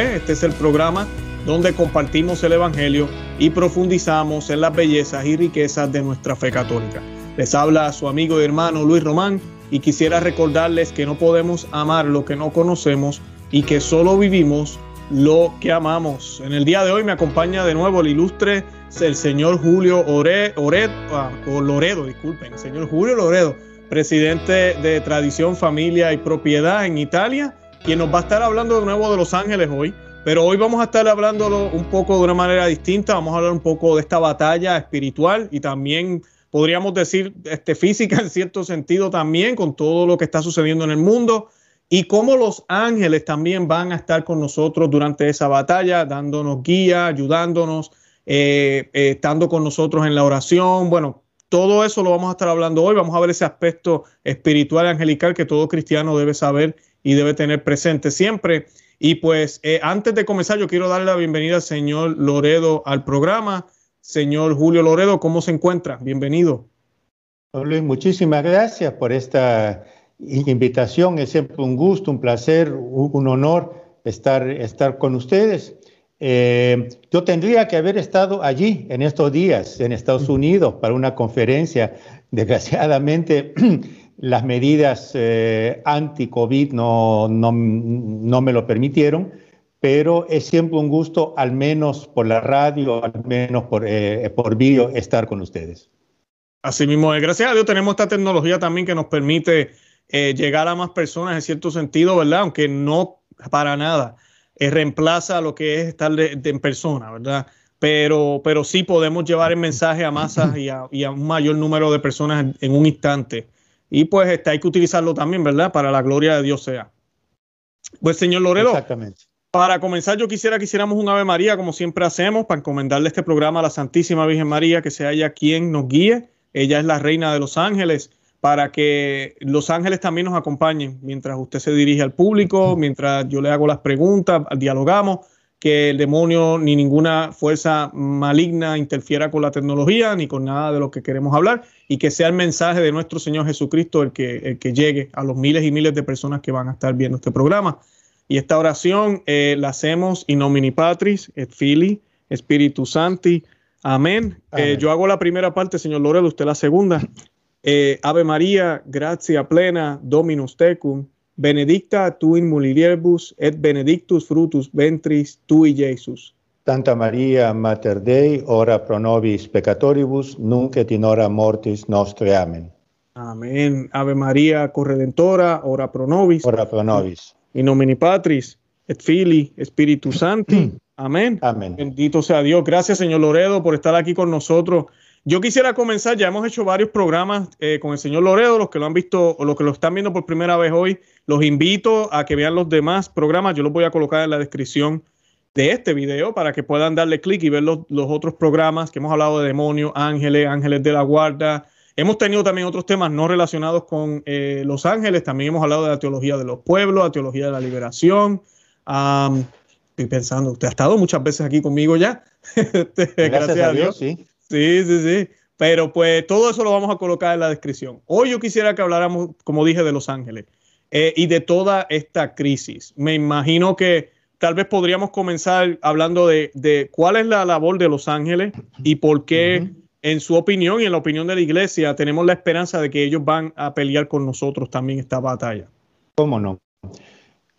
Este es el programa donde compartimos el Evangelio y profundizamos en las bellezas y riquezas de nuestra fe católica. Les habla su amigo y hermano Luis Román y quisiera recordarles que no podemos amar lo que no conocemos y que solo vivimos lo que amamos. En el día de hoy me acompaña de nuevo el ilustre el señor Julio Ore, ah, disculpen, señor Julio Loredo, presidente de Tradición, Familia y Propiedad en Italia, quien nos va a estar hablando de nuevo de Los Ángeles hoy. Pero hoy vamos a estar hablándolo un poco de una manera distinta. Vamos a hablar un poco de esta batalla espiritual y también podríamos decir este, física en cierto sentido también con todo lo que está sucediendo en el mundo y cómo los ángeles también van a estar con nosotros durante esa batalla, dándonos guía, ayudándonos, eh, eh, estando con nosotros en la oración. Bueno, todo eso lo vamos a estar hablando hoy. Vamos a ver ese aspecto espiritual angelical que todo cristiano debe saber y debe tener presente siempre. Y pues eh, antes de comenzar, yo quiero darle la bienvenida al señor Loredo al programa. Señor Julio Loredo, ¿cómo se encuentra? Bienvenido. Luis, muchísimas gracias por esta invitación. Es siempre un gusto, un placer, un honor estar, estar con ustedes. Eh, yo tendría que haber estado allí en estos días, en Estados Unidos, para una conferencia. Desgraciadamente, las medidas eh, anti-COVID no, no, no me lo permitieron pero es siempre un gusto, al menos por la radio, al menos por, eh, por vídeo, estar con ustedes. Así mismo, gracias a Dios tenemos esta tecnología también que nos permite eh, llegar a más personas en cierto sentido, ¿verdad? Aunque no para nada eh, reemplaza lo que es estar en persona, ¿verdad? Pero, pero sí podemos llevar el mensaje a masas y a, un mayor número de personas en un instante. Y pues este, hay que utilizarlo también, ¿verdad? Para la gloria de Dios sea. Pues señor Loredo. Exactamente. Para comenzar, yo quisiera que hiciéramos un Ave María, como siempre hacemos, para encomendarle este programa a la Santísima Virgen María, que sea ella quien nos guíe. Ella es la reina de los ángeles, para que los ángeles también nos acompañen mientras usted se dirige al público, mientras yo le hago las preguntas, dialogamos, que el demonio ni ninguna fuerza maligna interfiera con la tecnología ni con nada de lo que queremos hablar y que sea el mensaje de nuestro Señor Jesucristo el que, el que llegue a los miles y miles de personas que van a estar viendo este programa. Y esta oración eh, la hacemos in nomini Patris, et Fili, Espíritu Santi. Amén. Eh, yo hago la primera parte, señor Loredo, usted la segunda. Eh, Ave María, gracia plena, Dominus tecum, benedicta tu in mulieribus, et benedictus frutus ventris tui, Jesus. Santa María, Mater Dei, ora pro nobis peccatoribus, nunc et in hora mortis nostre. Amén. Amén. Ave María, corredentora, ora pro nobis. Ora pro nobis. In nomini Patris, et Fili, Espíritu Santi. Amén. Amén. Bendito sea Dios. Gracias, señor Loredo, por estar aquí con nosotros. Yo quisiera comenzar, ya hemos hecho varios programas eh, con el señor Loredo, los que lo han visto o los que lo están viendo por primera vez hoy, los invito a que vean los demás programas, yo los voy a colocar en la descripción de este video para que puedan darle clic y ver los, los, otros programas que hemos hablado de demonios, ángeles, ángeles de la guarda, Hemos tenido también otros temas no relacionados con eh, Los Ángeles. También hemos hablado de la teología de los pueblos, la teología de la liberación. estoy pensando, usted ha estado muchas veces aquí conmigo ya. Este, gracias, a Dios, sí. Sí, sí, sí. Pero pues todo eso lo vamos a colocar en la descripción. Hoy yo quisiera que habláramos, como dije, de Los Ángeles eh, y de toda esta crisis. Me imagino que tal vez podríamos comenzar hablando de, de cuál es la labor de Los Ángeles y por qué en su opinión y en la opinión de la iglesia, tenemos la esperanza de que ellos van a pelear con nosotros también esta batalla. ¿Cómo no?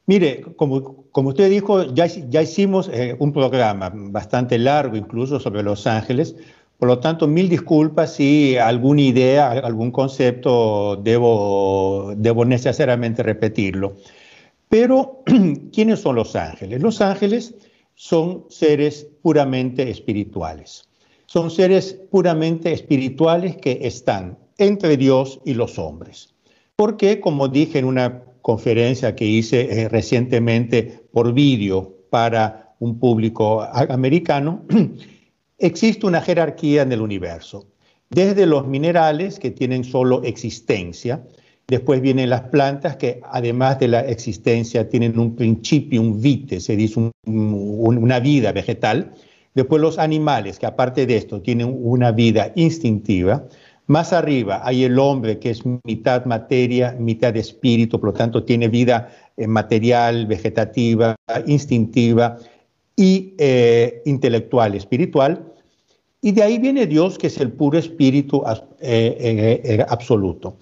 Mire, como, como usted dijo, ya, ya hicimos eh, un programa bastante largo incluso sobre Los Ángeles, por lo tanto, mil disculpas si alguna idea, algún concepto debo, debo necesariamente repetirlo. Pero, ¿quiénes son los ángeles? Los ángeles son seres puramente espirituales son seres puramente espirituales que están entre Dios y los hombres. Porque, como dije en una conferencia que hice eh, recientemente por vídeo para un público americano, existe una jerarquía en el universo. Desde los minerales que tienen solo existencia, después vienen las plantas que además de la existencia tienen un principio, un vite, se dice una vida vegetal, Después los animales, que aparte de esto tienen una vida instintiva, Más arriba hay el hombre que es mitad materia, mitad espíritu, por lo tanto tiene vida eh, material, vegetativa, instintiva y eh, intelectual, espiritual. Y de ahí viene Dios, que es el puro espíritu eh, absoluto.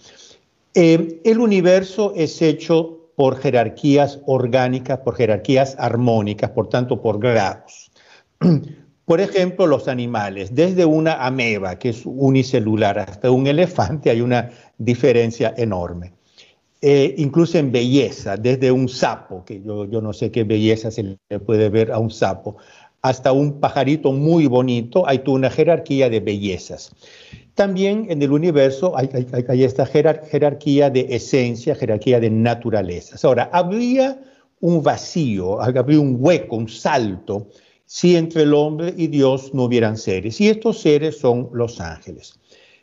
el universo es hecho por jerarquías orgánicas, por jerarquías armónicas, por tanto por grados. Por ejemplo, los animales, desde una ameba, que es unicelular, hasta un elefante, hay una diferencia enorme. Eh, incluso en belleza, desde un sapo, que yo, yo no sé qué belleza se le puede ver a un sapo, hasta un pajarito muy bonito, hay toda una jerarquía de bellezas. También en el universo hay, esta jerarquía de esencia, jerarquía de naturaleza. Ahora, habría un vacío, habría un hueco, un salto si entre el hombre y Dios no hubieran seres. Y estos seres son los ángeles,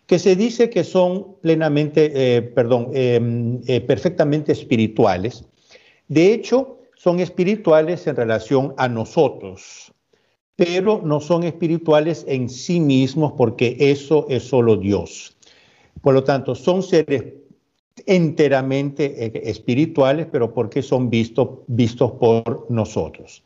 que se dice que son plenamente, eh, perdón, em, eh, perfectamente espirituales. De hecho, son espirituales en relación a nosotros, pero no son espirituales en sí mismos porque eso es solo Dios. Por lo tanto, son seres enteramente eh, espirituales, pero porque son vistos, vistos por nosotros.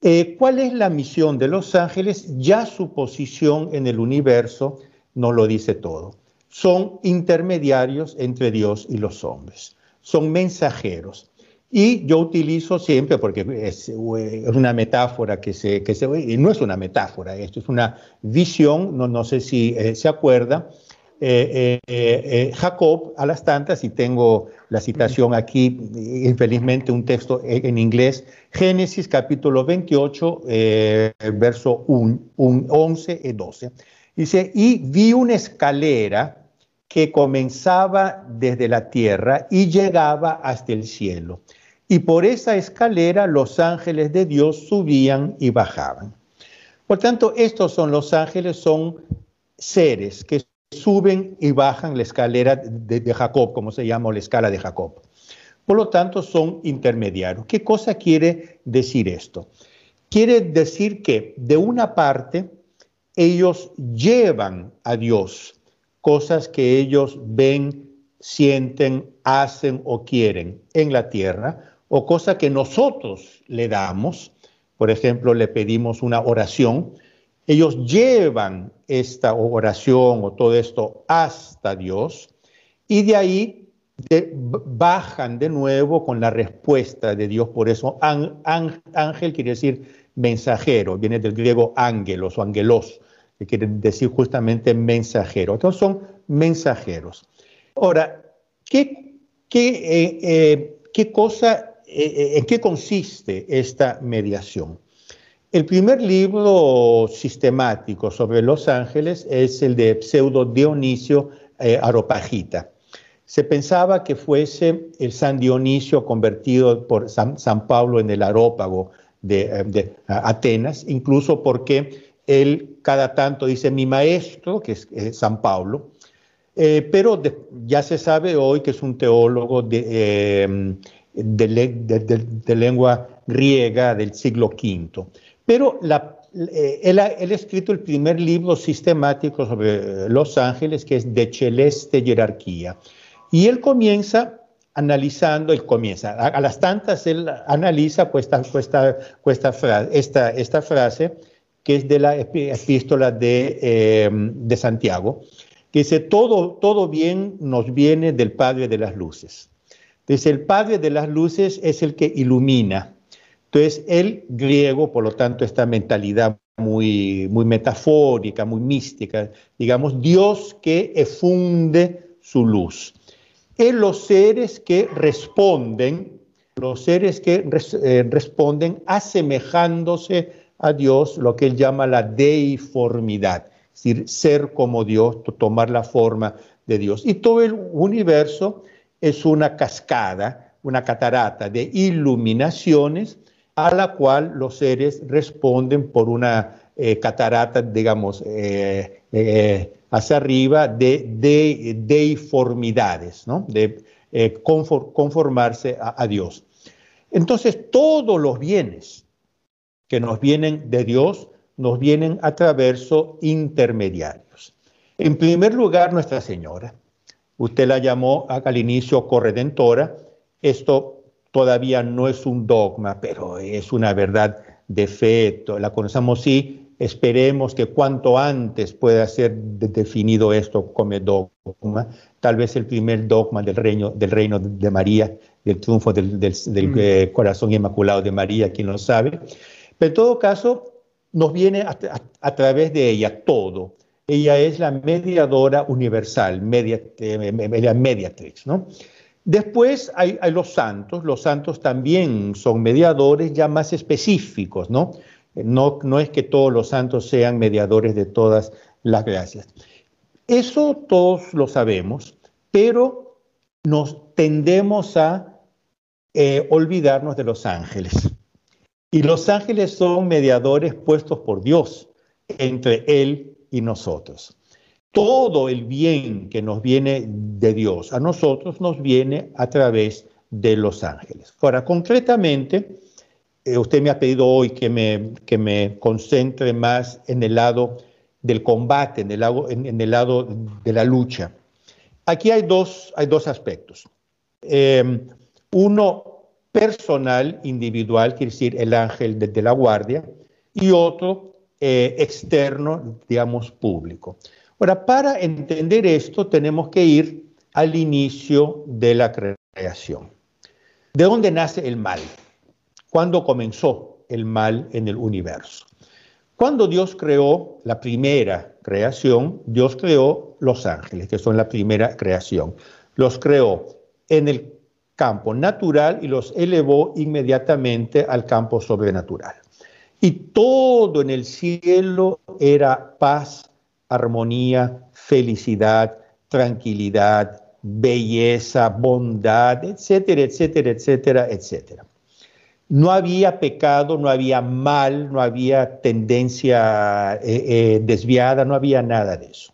Eh, ¿Cuál es la misión de los ángeles? Ya su posición en el universo nos lo dice todo. Son intermediarios entre Dios y los hombres. Son mensajeros. Y yo utilizo siempre, porque es, una metáfora que se, que se, y no es una metáfora, esto es una visión, no, no sé si eh, se acuerda, eh, eh, Jacob a las tantas, y tengo la citación aquí, infelizmente un texto en inglés, Génesis capítulo 28, verso 11 y 12. Dice, y vi una escalera que comenzaba desde la tierra y llegaba hasta el cielo. Y por esa escalera los ángeles de Dios subían y bajaban. Por tanto, estos son los ángeles, son seres que suben y bajan la escalera de, Jacob, como se llama, la escala de Jacob. Por lo tanto, son intermediarios. ¿Qué cosa quiere decir esto? Quiere decir que, de una parte, ellos llevan a Dios cosas que ellos ven, sienten, hacen o quieren en la tierra, o cosas que nosotros le damos. Por ejemplo, le pedimos una oración, ellos llevan esta oración o todo esto hasta Dios y de ahí bajan de nuevo con la respuesta de Dios. Por eso ángel quiere decir mensajero, viene del griego ángelos o angelos, que quiere decir justamente mensajero. Entonces son mensajeros. Ahora, ¿qué, qué, eh, eh, qué cosa, eh, en qué consiste esta mediación? El primer libro sistemático sobre los ángeles es el de Pseudo Dionisio Aropagita. Se pensaba que fuese el San Dionisio convertido por San, Pablo en el arópago de, eh, Atenas, incluso porque él cada tanto dice mi maestro, que es San Pablo, eh, pero ya se sabe hoy que es un teólogo de, de, lengua griega del siglo V. Pero eh, él, ha, escrito el primer libro sistemático sobre los ángeles, que es De Celeste Jerarquía. Y él comienza analizando, él comienza, a, las tantas él analiza pues, esta, esta, frase, que es de la epístola de, em, de Santiago, que dice, todo, todo bien nos viene del Padre de las Luces. Dice, el Padre de las Luces es el que ilumina, entonces, el griego, por lo tanto, esta mentalidad muy, muy metafórica, muy mística, digamos, Dios que efunde su luz. En los seres que responden, los seres que eh, responden asemejándose a Dios, lo que él llama la deiformidad, es decir, ser como Dios, tomar la forma de Dios. Y todo el universo es una cascada, una catarata de iluminaciones a la cual los seres responden por una eh, catarata, digamos, eh, hacia arriba de, de ¿no? de conformarse a, Dios. Entonces, todos los bienes que nos vienen de Dios nos vienen a través intermediarios. En primer lugar, Nuestra Señora. Usted la llamó al inicio corredentora. Esto todavía no es un dogma, pero es una verdad de fe. La conocemos sí. Esperemos que cuanto antes pueda ser definido esto como dogma. Tal vez el primer dogma del reino, del reino de María, del triunfo del, mm. eh, corazón inmaculado de María, quien lo sabe. Pero en todo caso, nos viene a, través de ella todo. Ella es la mediadora universal, media, eh, mediatrix, ¿no? Después hay, los santos, los santos también son mediadores ya más específicos, ¿no? ¿No? Es que todos los santos sean mediadores de todas las gracias. Eso todos lo sabemos, pero nos tendemos a eh, olvidarnos de los ángeles. Y los ángeles son mediadores puestos por Dios entre Él y nosotros todo el bien que nos viene de Dios a nosotros nos viene a través de los ángeles. Ahora, concretamente, eh, usted me ha pedido hoy que me, que me concentre más en el lado del combate, en el lado, en, el lado de la lucha. Aquí hay dos, hay dos aspectos. Em, uno personal, individual, quiere decir el ángel de, la guardia, y otro eh, externo, digamos, público. Ahora, para entender esto tenemos que ir al inicio de la creación. ¿De dónde nace el mal? ¿Cuándo comenzó el mal en el universo? Cuando Dios creó la primera creación, Dios creó los ángeles, que son la primera creación. Los creó en el campo natural y los elevó inmediatamente al campo sobrenatural. Y todo en el cielo era paz armonía, felicidad, tranquilidad, belleza, bondad, etcétera, etcétera, etcétera, etcétera. No había pecado, no había mal, no había tendencia eh, eh, desviada, no había nada de eso.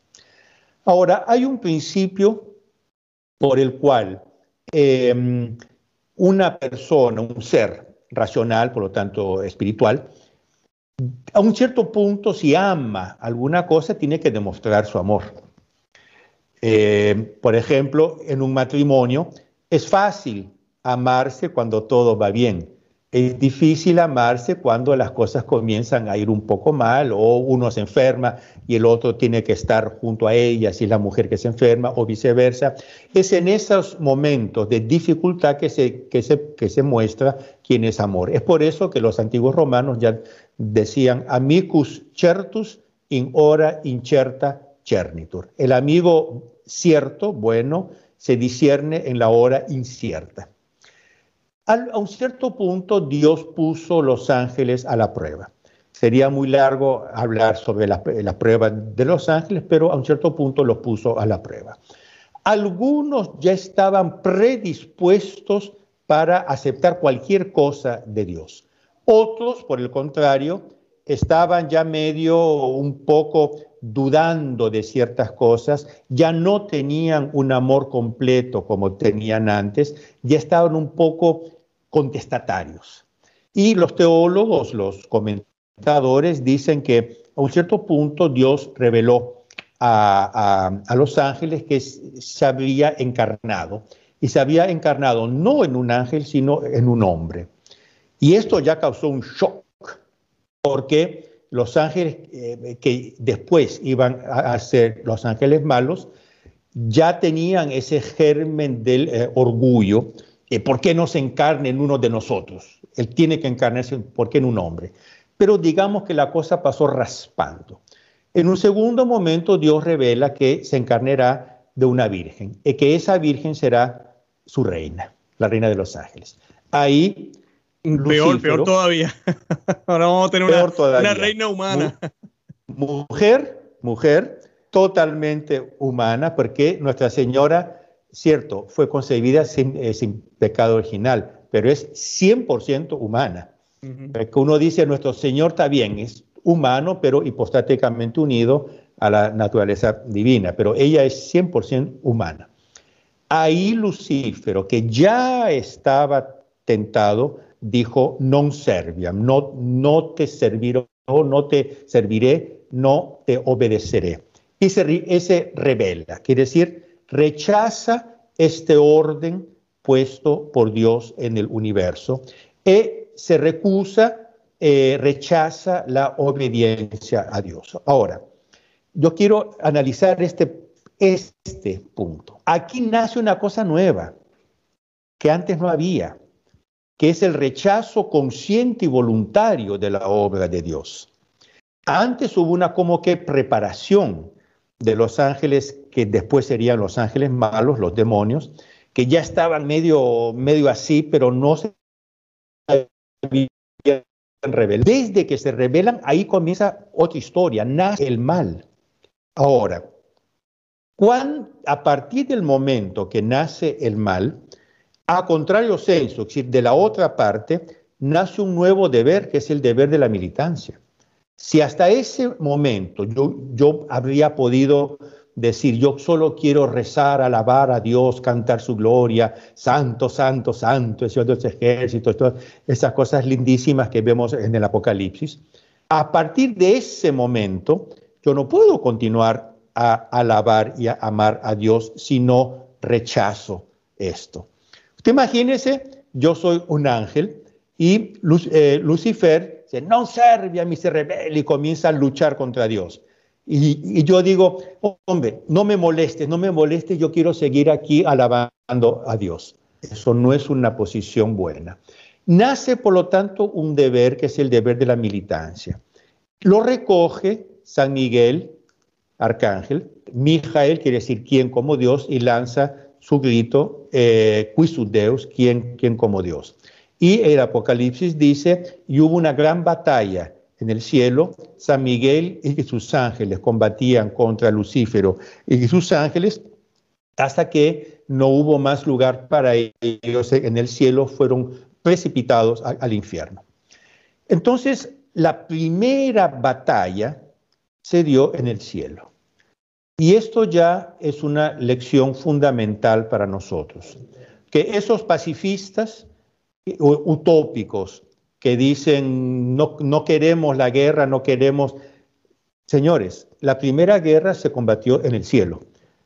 Ahora, hay un principio por el cual em, una persona, un ser racional, por lo tanto espiritual, a un cierto punto, si ama alguna cosa, tiene que demostrar su amor. Eh, por ejemplo, en un matrimonio es fácil amarse cuando todo va bien, es difícil amarse cuando las cosas comienzan a ir un poco mal o uno se enferma y el otro tiene que estar junto a ella si es la mujer que se enferma o viceversa. Es en esos momentos de dificultad que se, que se, que se muestra quién es amor. Es por eso que los antiguos romanos ya decían amicus certus in hora incerta cernitur. El amigo cierto, bueno, se discierne en la hora incierta a un cierto punto Dios puso los ángeles a la prueba. Sería muy largo hablar sobre la, prueba de los ángeles, pero a un cierto punto los puso a la prueba. Algunos ya estaban predispuestos para aceptar cualquier cosa de Dios. Otros, por el contrario, estaban ya medio un poco dudando de ciertas cosas, ya no tenían un amor completo como tenían antes, ya estaban un poco contestatarios. Y los teólogos, los comentadores dicen que a un cierto punto Dios reveló a, los ángeles que se había encarnado. Y se había encarnado no en un ángel, sino en un hombre. Y esto ya causó un shock, porque los ángeles eh, que después iban a, ser los ángeles malos, ya tenían ese germen del eh, orgullo, ¿Por qué no se encarne en uno de nosotros? Él tiene que encarnarse, ¿por qué en un hombre? Pero digamos que la cosa pasó raspando. En un segundo momento Dios revela que se encarnará de una virgen y que esa virgen será su reina, la reina de los ángeles. Ahí... peor, peor todavía. Ahora vamos a tener una, una reina humana. Mujer, mujer, totalmente humana, porque Nuestra Señora cierto, fue concebida eh, sin, pecado original, pero es 100% humana. Que uno dice, nuestro Señor está bien, es humano, pero hipostáticamente unido a la naturaleza divina, pero ella es 100% humana. Ahí Lucífero, que ya estaba tentado, dijo, non serviam, no, no te serviré, no te serviré, no te obedeceré. y se, se revela, quiere decir, rechaza este orden puesto por Dios en el universo y se recusa, eh, rechaza la obediencia a Dios. Ahora, yo quiero analizar este, este punto. Aquí nace una cosa nueva que antes no había, que es el rechazo consciente y voluntario de la obra de Dios. Antes hubo una como que preparación de los ángeles que después serían los ángeles malos, los demonios, que ya estaban medio, medio así, pero no se revelan. Desde que se revelan, ahí comienza otra historia, nace el mal. Ahora, cuando, a partir del momento que nace el mal, a contrario senso, es decir, de la otra parte, nace un nuevo deber, que es el deber de la militancia. Si hasta ese momento yo, yo habría podido decir, yo solo quiero rezar, alabar a Dios, cantar su gloria, santo, santo, santo, el Señor ejércitos, todas esas cosas lindísimas que vemos en el Apocalipsis. A partir de ese momento, yo no puedo continuar a alabar y a amar a Dios si no rechazo esto. Usted imagínese, yo soy un ángel y eh, Lucifer dice, no serve a mí, se revela y comienza a luchar contra Dios. Y, yo digo, hombre, no me molestes, no me molestes, yo quiero seguir aquí alabando a Dios. Eso no es una posición buena. Nace, por lo tanto, un deber que es el deber de la militancia. Lo recoge San Miguel, arcángel, Mijael quiere decir quien como Dios, y lanza su grito, eh, Deus, quien como Dios. Y el Apocalipsis dice, y hubo una gran batalla en el cielo, San Miguel y sus ángeles combatían contra Lucífero y sus ángeles hasta que no hubo más lugar para ellos en el cielo, fueron precipitados al infierno. Entonces, la primera batalla se dio en el cielo. Y esto ya es una lección fundamental para nosotros, que esos pacifistas utópicos que dicen no, no queremos la guerra, no queremos... Señores, la primera guerra se combatió en el cielo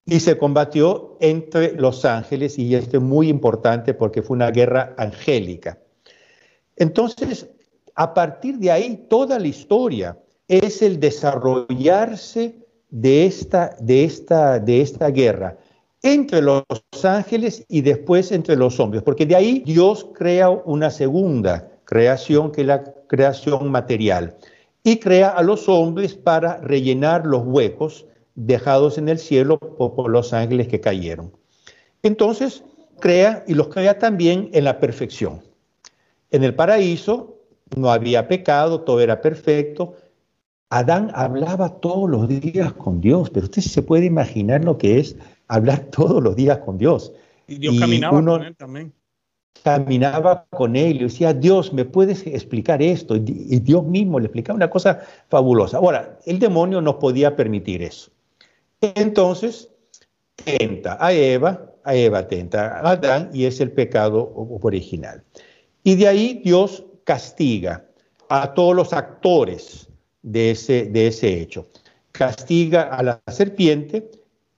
y se combatió entre los ángeles y esto es muy importante porque fue una guerra angélica. Entonces, a partir de ahí, toda la historia es el desarrollarse de esta, de esta, de esta guerra entre los ángeles y después entre los hombres, porque de ahí Dios crea una segunda creación que es la creación material y crea a los hombres para rellenar los huecos dejados en el cielo por, los ángeles que cayeron. Entonces, crea y los crea también en la perfección. En el paraíso no había pecado, todo era perfecto. Adán hablaba todos los días con Dios, pero usted se puede imaginar lo que es hablar todos los días con Dios. Y Dios caminaba con él también. Caminaba con él y decía, Dios, ¿me puedes explicar esto? Y Dios mismo le explicaba una cosa fabulosa. Ahora, el demonio no podía permitir eso. Entonces, tenta a Eva, a Eva tenta a Adán y es el pecado original. Y de ahí Dios castiga a todos los actores de ese, de ese hecho. Castiga a la serpiente,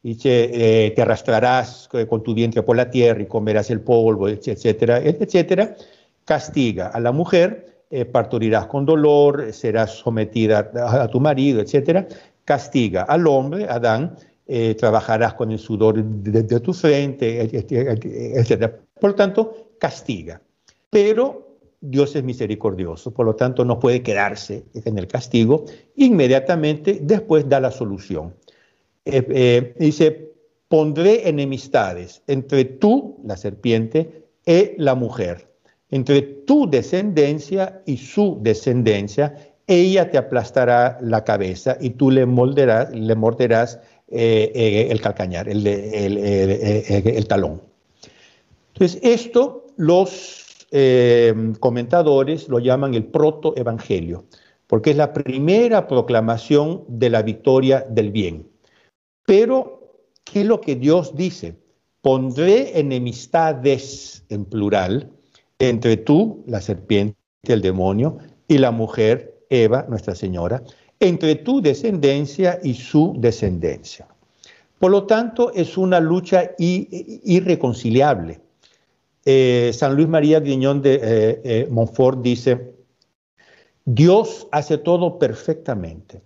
Dice, eh, te arrastrarás con tu vientre por la tierra y comerás el polvo, etcétera, etcétera. Castiga a la mujer, eh, parturirás con dolor, serás sometida a, tu marido, etcétera. Castiga al hombre, Adán, eh, trabajarás con el sudor de, tu frente, etcétera. Por lo tanto, castiga. Pero Dios es misericordioso, por lo tanto no puede quedarse en el castigo, inmediatamente después da la solución. Eh, eh, dice, pondré enemistades entre tú, la serpiente, y la mujer, entre tu descendencia y su descendencia, ella te aplastará la cabeza y tú le, molderás, le morderás eh, el calcañar, el, el, talón. Entonces, esto los comentadores lo llaman el protoevangelio, porque es la primera proclamación de la victoria del bien. Pero, ¿qué es lo que Dios dice? Pondré enemistades en plural entre tú, la serpiente, el demonio, y la mujer, Eva, Nuestra Señora, entre tu descendencia y su descendencia. Por lo tanto, es una lucha irreconciliable. Eh, San Luis María Guiñón de eh, eh, Montfort dice, Dios hace todo perfectamente.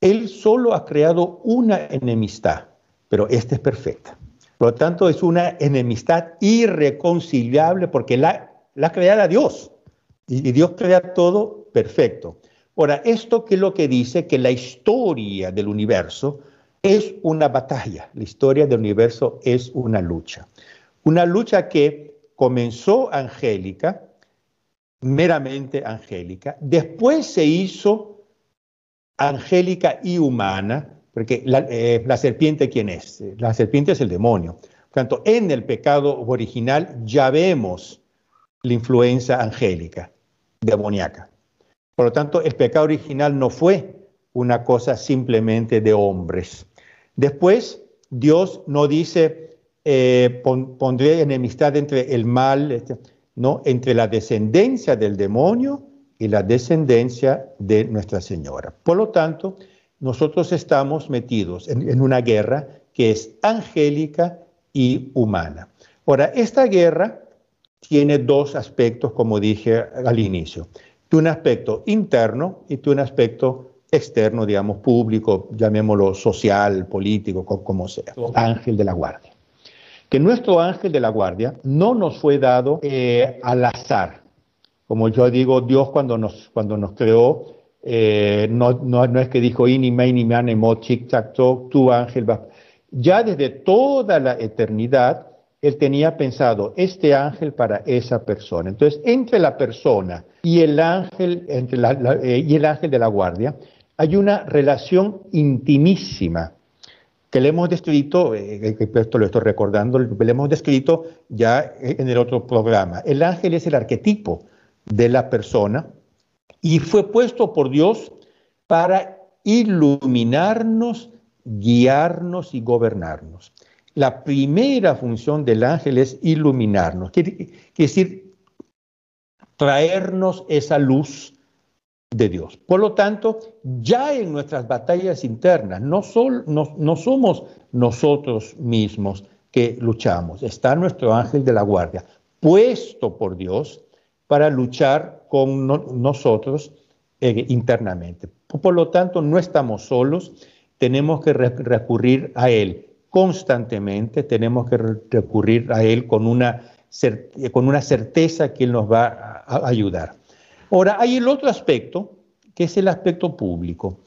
Él solo ha creado una enemistad, pero esta es perfecta. Por lo tanto, es una enemistad irreconciliable porque la, la crea Dios. Y, y Dios crea todo perfecto. Ahora, esto que es lo que dice que la historia del universo es una batalla. La historia del universo es una lucha. Una lucha que comenzó angélica, meramente angélica, después se hizo angélica y humana, porque la, eh, serpiente, ¿quién es? La serpiente es el demonio. Por tanto, en el pecado original ya vemos la influencia angélica, demoníaca. Por lo tanto, el pecado original no fue una cosa simplemente de hombres. Después, Dios no dice, eh, pondré enemistad entre el mal, este, no, entre la descendencia del demonio y la descendencia de Nuestra Señora. Por lo tanto, nosotros estamos metidos en, en una guerra que es angélica y humana. Ahora, esta guerra tiene dos aspectos, como dije al inicio. Tiene un aspecto interno y tiene un aspecto externo, digamos, público, llamémoslo social, político, como sea, ángel de la guardia. Que nuestro ángel de la guardia no nos fue dado eh, al azar. Como yo digo, Dios cuando nos, cuando nos creó, eh, no, no, no, es que dijo, ini, ni mane, mo, chic, tac, tu ángel va. Ya desde toda la eternidad, él tenía pensado este ángel para esa persona. Entonces, entre la persona y el ángel, entre eh, y el ángel de la guardia, hay una relación intimísima que le hemos descrito, eh, esto lo estoy recordando, le hemos descrito ya en el otro programa. El ángel es el arquetipo de la persona y fue puesto por Dios para iluminarnos, guiarnos y gobernarnos. La primera función del ángel es iluminarnos, quiere decir traernos esa luz de Dios. Por lo tanto, ya en nuestras batallas internas, no, no, somos nosotros mismos que luchamos, está nuestro ángel de la guardia, puesto por Dios para luchar con nosotros eh, internamente. Por lo tanto, no estamos solos, tenemos que recurrir a Él constantemente, tenemos que recurrir a Él con una, con una certeza que Él nos va a ayudar. Ahora, hay el otro aspecto, que es el aspecto público.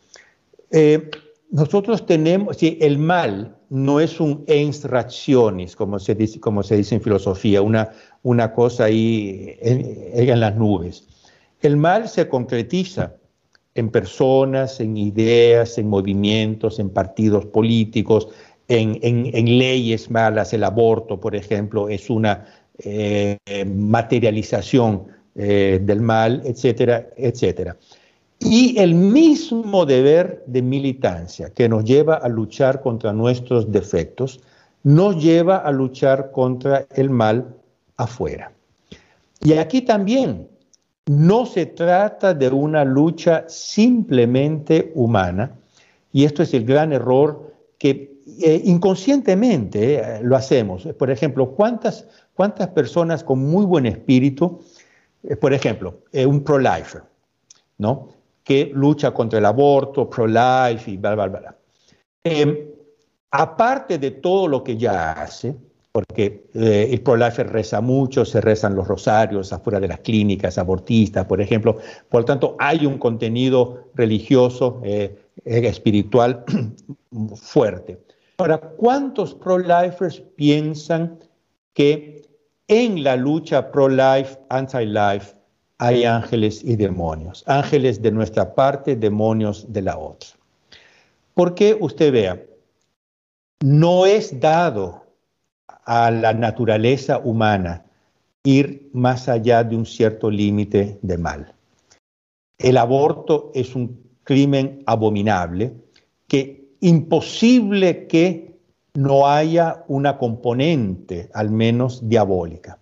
Eh, nosotros tenemos, si el mal no es un ens rationis, como se dice, como se dice en filosofía, una, una cosa ahí en, las nubes. El mal se concretiza en personas, en ideas, en movimientos, en partidos políticos, en, leyes malas. El aborto, por ejemplo, es una eh, materialización eh, del mal, etcétera, etcétera. Y el mismo deber de militancia que nos lleva a luchar contra nuestros defectos, nos lleva a luchar contra el mal afuera. Y aquí también no se trata de una lucha simplemente humana, y esto es el gran error que eh, inconscientemente eh, lo hacemos. Por ejemplo, ¿cuántas, ¿cuántas personas con muy buen espíritu eh, por ejemplo, un pro-lifer, ¿no? Que lucha contra el aborto, pro-life y bla, bla, bla. Em, aparte de todo lo que ya hace, porque eh, el pro-lifer reza mucho, se rezan los rosarios afuera de las clínicas abortistas, por ejemplo, por lo tanto hay un contenido religioso, espiritual fuerte. Ahora, ¿cuántos pro-lifers piensan que en la lucha pro-life, anti-life, hay ángeles y demonios. Ángeles de nuestra parte, demonios de la otra. Porque usted vea, no es dado a la naturaleza humana ir más allá de un cierto límite de mal. El aborto es un crimen abominable que imposible que no haya una componente, al menos diabólica.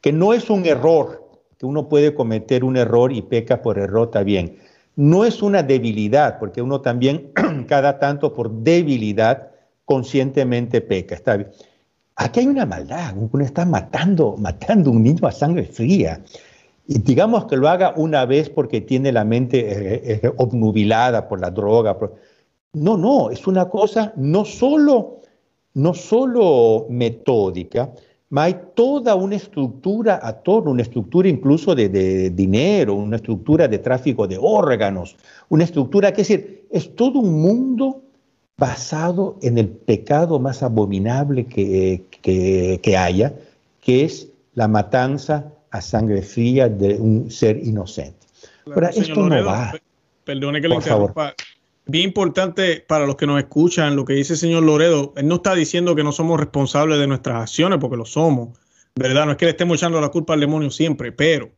Que no es un error, que uno puede cometer un error y peca por error, bien. no es una debilidad, porque uno también cada tanto por debilidad conscientemente peca. Está bien. Aquí hay una maldad, uno está matando, matando un niño a sangre fría. Y digamos que lo haga una vez porque tiene la mente eh, eh, obnubilada por la droga. No, no, es una cosa no solo, no solo metódica, hay toda una estructura a torno, una estructura incluso de, dinero, una estructura de tráfico de órganos, una estructura, que es decir, es todo un mundo basado en el pecado más abominable que, que, haya, que es la matanza a sangre fría de un ser inocente. Pero esto no va. Perdone que le interrumpa. Bien importante para los que nos escuchan lo que dice el señor Loredo. Él no está diciendo que no somos responsables de nuestras acciones, porque lo somos. ¿Verdad? No es que le estemos echando la culpa al demonio siempre, pero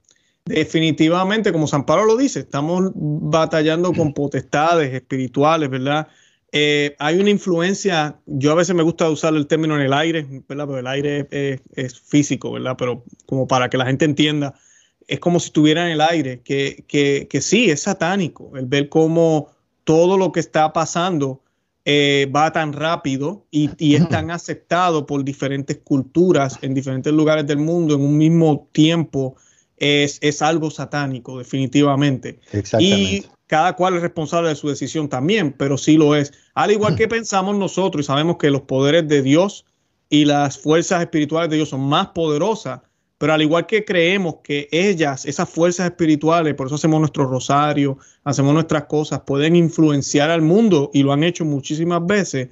definitivamente, como San Pablo lo dice, estamos batallando con potestades espirituales, ¿verdad? Eh, hay una influencia, yo a veces me gusta usar el término en el aire. Pero el aire es, físico, ¿verdad? Pero como para que la gente entienda, es como si estuviera en el aire, que, que, que sí, es satánico, el ver cómo todo lo que está pasando eh, va tan rápido y, es tan aceptado por diferentes culturas en diferentes lugares del mundo en un mismo tiempo, es, es algo satánico, definitivamente. Y cada cual es responsable de su decisión también, pero sí lo es. Al igual que pensamos nosotros y sabemos que los poderes de Dios y las fuerzas espirituales de Dios son más poderosas, pero al igual que creemos que ellas, esas fuerzas espirituales, por eso hacemos nuestro rosario, hacemos nuestras cosas, pueden influenciar al mundo y lo han hecho muchísimas veces,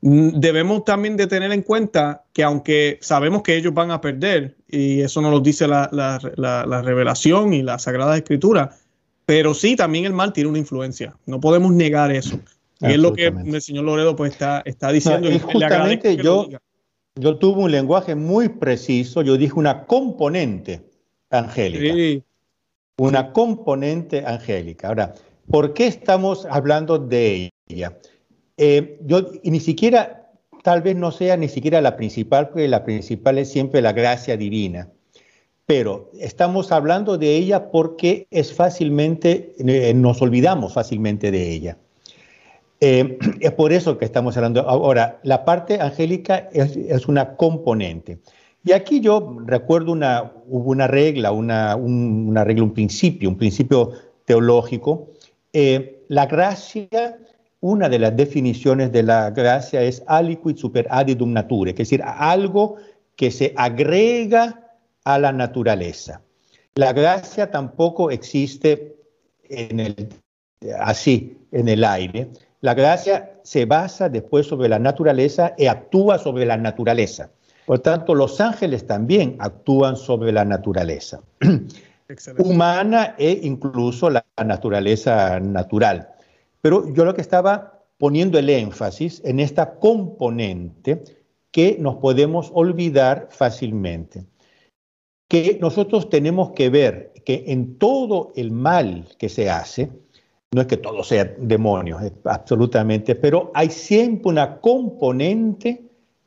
mm, debemos también de tener en cuenta que aunque sabemos que ellos van a perder, y eso nos lo dice la, revelación y la Sagrada Escritura, pero sí también el mal tiene una influencia. No podemos negar eso. Y es lo que el señor Loredo pues está, está diciendo. y justamente yo, yo tuve un lenguaje muy preciso, yo dije una componente angélica. Una componente angélica. Ahora, ¿por qué estamos hablando de ella? Eh, yo y ni siquiera, tal vez no sea ni siquiera la principal, porque la principal es siempre la gracia divina. Pero estamos hablando de ella porque es fácilmente, eh, nos olvidamos fácilmente de ella. Eh, es por eso que estamos hablando. Ahora, la parte angélica es, una componente. Y aquí yo recuerdo una, hubo una regla, una, un, regla, un principio, un principio teológico. Eh, la gracia, una de las definiciones de la gracia es aliquid super adidum nature, es decir, algo que se agrega a la naturaleza. La gracia tampoco existe en el, así, en el aire, la gracia se basa después sobre la naturaleza y actúa sobre la naturaleza. Por tanto, los ángeles también actúan sobre la naturaleza humana e incluso la naturaleza natural. Pero yo lo que estaba poniendo el énfasis en esta componente que nos podemos olvidar fácilmente. Que nosotros tenemos que ver que en todo el mal que se hace, no es que todo sea demonios, absolutamente, pero hay siempre una componente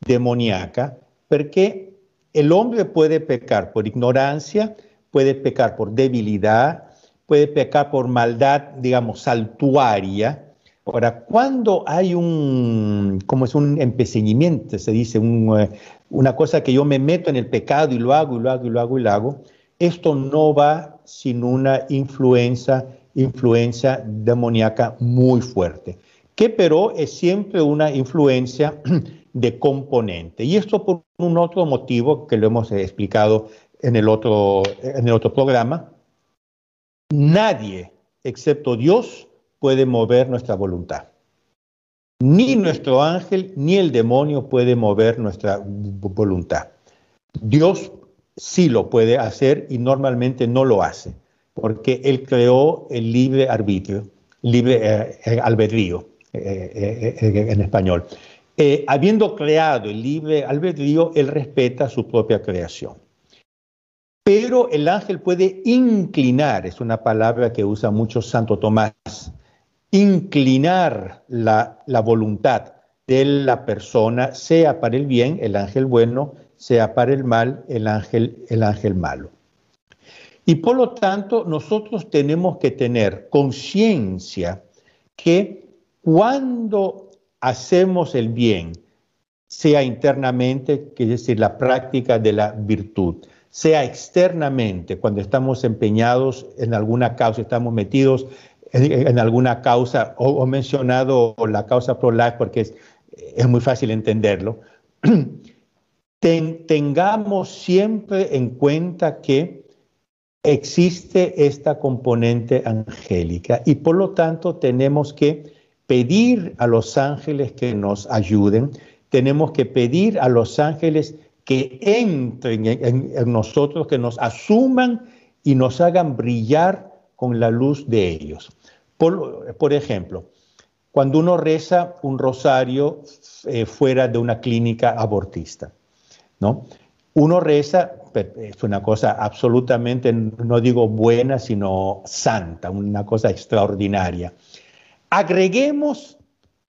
demoníaca porque el hombre puede pecar por ignorancia, puede pecar por debilidad, puede pecar por maldad, digamos, saltuaria. Ahora, cuando hay un, como es un empecinamiento, se dice, eh, una cosa que yo me meto en el pecado y lo hago y lo hago y lo hago y lo hago, esto no va sin una influencia influencia demoníaca muy fuerte, que pero es siempre una influencia de componente. Y esto por un otro motivo que lo hemos explicado en el otro, en el otro programa. Nadie, excepto Dios, puede mover nuestra voluntad. Ni nuestro ángel ni el demonio puede mover nuestra voluntad. Dios sí lo puede hacer y normalmente no lo hace porque él creó el libre arbitrio, libre eh, eh, albedrío eh, en español. habiendo creado el libre albedrío, él respeta su propia creación. Pero el ángel puede inclinar, es una palabra que usa mucho Santo Tomás, inclinar la, la voluntad de la persona, sea para el bien, el ángel bueno, sea para el mal, el ángel, el ángel malo. Y por lo tanto, nosotros tenemos que tener conciencia que cuando hacemos el bien, sea internamente, que es decir, la práctica de la virtud, sea externamente, cuando estamos empeñados en alguna causa, estamos metidos en, alguna causa, o, mencionado la causa pro-life porque es, muy fácil entenderlo, tengamos siempre en cuenta que existe esta componente angélica y por lo tanto tenemos que pedir a los ángeles que nos ayuden, tenemos que pedir a los ángeles que entren en, nosotros, que nos asuman y nos hagan brillar con la luz de ellos. Por, ejemplo, cuando uno reza un rosario eh, fuera de una clínica abortista, ¿no? Uno reza, es una cosa absolutamente, no digo buena, sino santa, una cosa extraordinaria. Agreguemos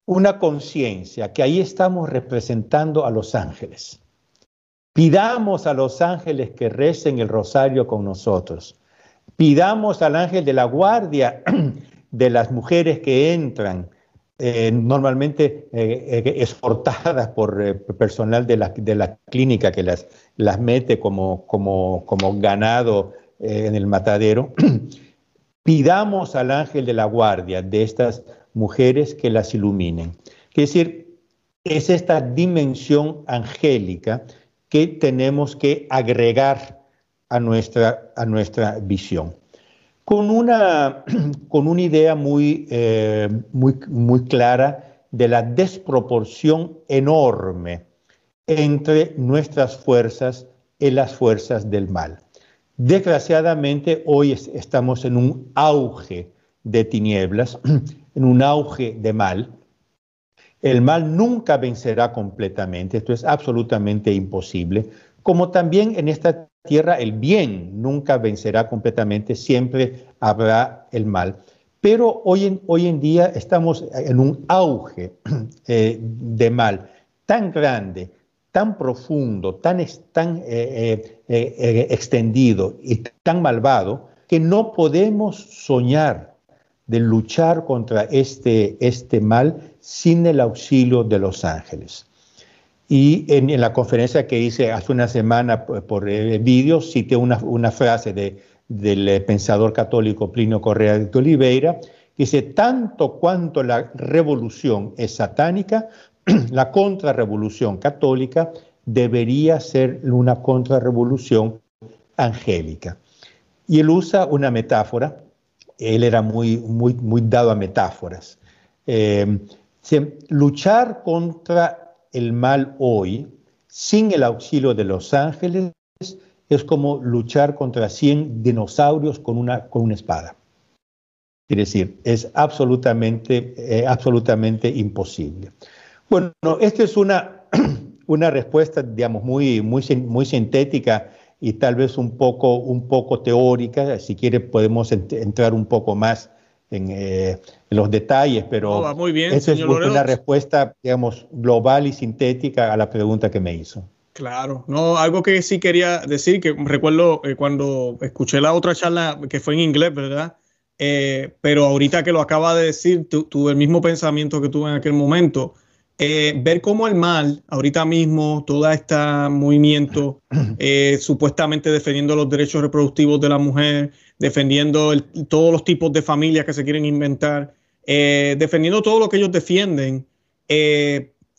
una conciencia que ahí estamos representando a los ángeles. Pidamos a los ángeles que recen el rosario con nosotros. Pidamos al ángel de la guardia de las mujeres que entran, eh, normalmente eh, eh, exportadas por personal de la, de la, clínica que las, las mete como, como, como ganado en el matadero. Pidamos al ángel de la guardia de estas mujeres que las iluminen. Es decir, es esta dimensión angélica que tenemos que agregar a nuestra, a nuestra visión. Con una, con una idea muy, eh, muy, muy clara de la desproporción enorme entre nuestras fuerzas y las fuerzas del mal. Desgraciadamente, hoy estamos en un auge de tinieblas, en un auge de mal. El mal nunca vencerá completamente, esto es absolutamente imposible, como también en esta tierra el bien nunca vencerá completamente, siempre habrá el mal. Pero hoy en, hoy en día estamos en un auge eh, de mal tan grande, tan profundo, tan, tan eh, eh, extendido y tan malvado que no podemos soñar de luchar contra este, este mal sin el auxilio de los ángeles. Y en, la conferencia que hice hace una semana por, por vídeo, cité una, una frase de, del pensador católico Plinio Correa de Oliveira, que dice, tanto cuanto la revolución es satánica, la contrarrevolución católica debería ser una contrarrevolución angélica. Y él usa una metáfora, él era muy, muy, muy dado a metáforas. Eh, luchar contra el mal hoy, sin el auxilio de los ángeles, es como luchar contra 100 dinosaurios con una, con una espada. Es decir, es absolutamente, eh, absolutamente imposible. Bueno, esta es una, una respuesta, digamos, muy, muy, muy sintética y tal vez un poco, un poco teórica. Si quiere podemos entrar un poco más en, eh, los detalles, pero muy bien, esa es una respuesta, digamos, global y sintética a la pregunta que me hizo. Claro, no, algo que sí quería decir, que recuerdo eh, cuando escuché la otra charla que fue en inglés, ¿verdad? Eh, pero ahorita que lo acaba de decir, tuve el mismo pensamiento que tuve en aquel momento. Eh, ver cómo el mal, ahorita mismo, todo este movimiento supuestamente defendiendo los derechos reproductivos de la mujer, defendiendo todos los tipos de familias que se quieren inventar, defendiendo todo lo que ellos defienden,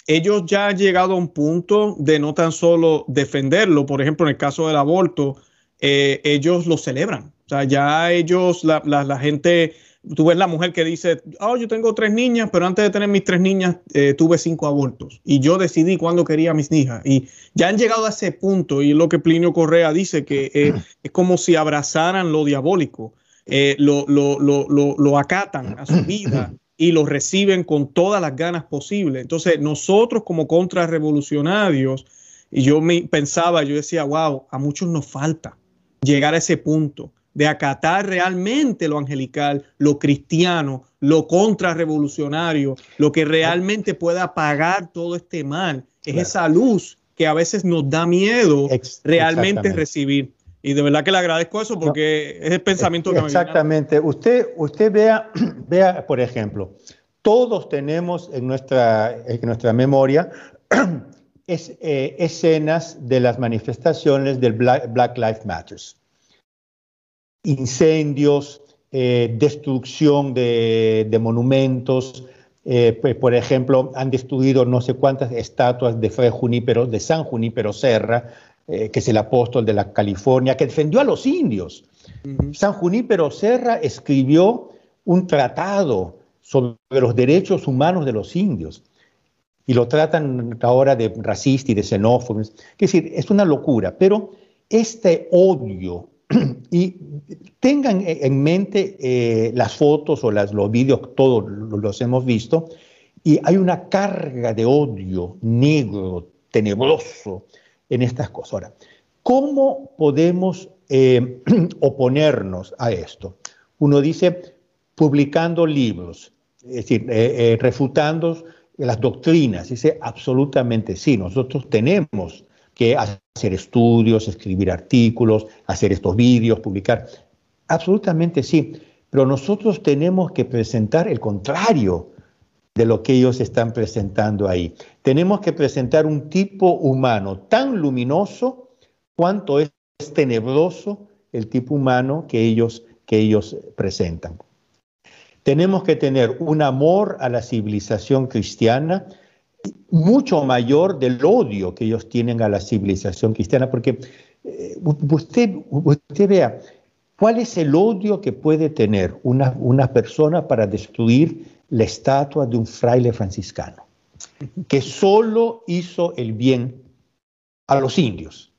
ellos ya han llegado a un punto de no tan solo defenderlo, por ejemplo, en el caso del aborto, eh, ellos lo celebran. O sea, ya ellos, la, gente, tú ves la mujer que dice, oh, yo tengo tres niñas, pero antes de tener mis tres niñas eh, tuve cinco abortos y yo decidí cuándo quería a mis hijas. Y ya han llegado a ese punto y lo que Plinio Correa dice, que eh, es como si abrazaran lo diabólico, lo, lo, lo, lo acatan a su vida y lo reciben con todas las ganas posibles. Entonces, nosotros como contrarrevolucionarios, y yo me pensaba, yo decía, wow, a muchos nos falta llegar a ese punto de acatar realmente lo angelical, lo cristiano, lo contrarrevolucionario, lo que realmente pueda apagar todo este mal. Es esa luz que a veces nos da miedo realmente recibir. Y de verdad que le agradezco eso porque es el pensamiento que me Exactamente. Usted, usted vea, vea, por ejemplo, todos tenemos en nuestra, en nuestra memoria es, eh, escenas de las manifestaciones del Black, Lives Matter. Incendios, eh, destrucción de, de monumentos, eh, pues, por ejemplo, han destruido no sé cuántas estatuas de Fray Junípero, de San Junípero Serra, eh, que es el apóstol de la California, que defendió a los indios. San Junípero Serra escribió un tratado sobre los derechos humanos de los indios y lo tratan ahora de racista y de xenófobo. Es decir, es una locura, pero este odio, y tengan en mente eh, las fotos o las, los vídeos, todos los hemos visto, y hay una carga de odio negro, tenebroso, en estas cosas. Ahora, ¿cómo podemos eh, oponernos a esto? Uno dice, publicando libros, es decir, eh, refutando las doctrinas. Dice, absolutamente sí, nosotros tenemos que hacer estudios, escribir artículos, hacer estos vídeos, publicar. Absolutamente sí, pero nosotros tenemos que presentar el contrario de lo que ellos están presentando ahí. Tenemos que presentar un tipo humano tan luminoso cuanto es tenebroso el tipo humano que ellos, que ellos presentan. Tenemos que tener un amor a la civilización cristiana mucho mayor del odio que ellos tienen a la civilización cristiana, porque eh, usted, vea, ¿cuál es el odio que puede tener una, una persona para destruir la estatua de un fraile franciscano, que solo hizo el bien a los indios.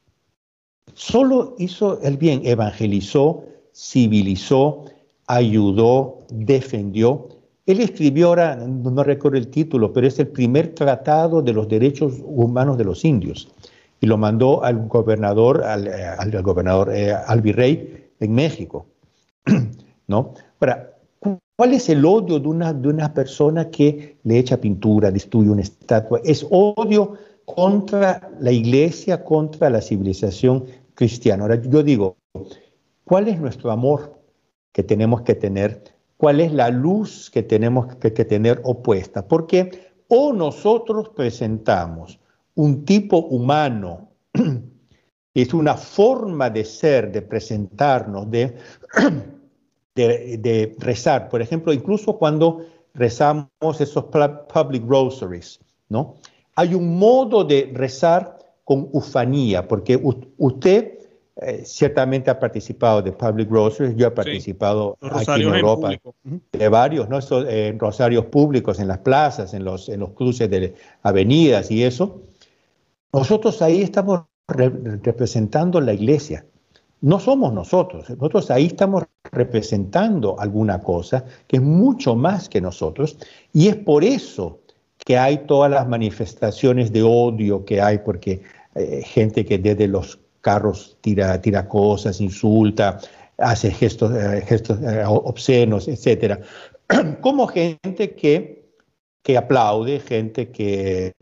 Solo hizo el bien, evangelizó, civilizó, ayudó, defendió. Él escribió ahora, no, recuerdo el título, pero es el primer tratado de los derechos humanos de los indios. Y lo mandó al gobernador, al, eh, gobernador, eh, al virrey en México. ¿No? Ahora, ¿Cuál es el odio de una, de una persona que le echa pintura, destruye una estatua? Es odio contra la iglesia, contra la civilización cristiana. Ahora yo digo, ¿cuál es nuestro amor que tenemos que tener? ¿Cuál es la luz que tenemos que, tener opuesta? Porque o nosotros presentamos un tipo humano, es una forma de ser, de presentarnos, de de, rezar. Por ejemplo, incluso cuando rezamos esos public rosaries, ¿no? Hay un modo de rezar con ufanía, porque usted eh, ciertamente ha participado de public rosaries, yo he participado aquí en Europa de varios, ¿no? Eh, rosarios públicos en las plazas, en los, en los cruces de avenidas y eso. Nosotros ahí estamos representando la iglesia no somos nosotros. Nosotros ahí estamos representando alguna cosa que es mucho más que nosotros y es por eso que hay todas las manifestaciones de odio que hay, porque eh, gente que desde los carros tira, tira cosas, insulta, hace gestos, eh, gestos eh, obscenos, etc. Como gente que, que aplaude, gente que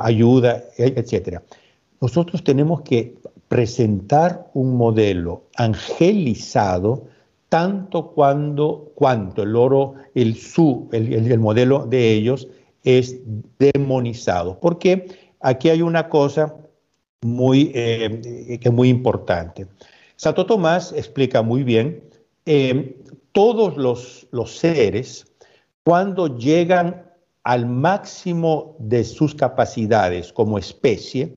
ayuda, etc. Nosotros tenemos que presentar un modelo angelizado tanto cuando, cuanto el oro, el su, el, modelo de ellos es demonizado. Porque aquí hay una cosa muy, eh, que muy importante. Santo Tomás explica muy bien, eh, todos los, los seres, cuando llegan al máximo de sus capacidades como especie,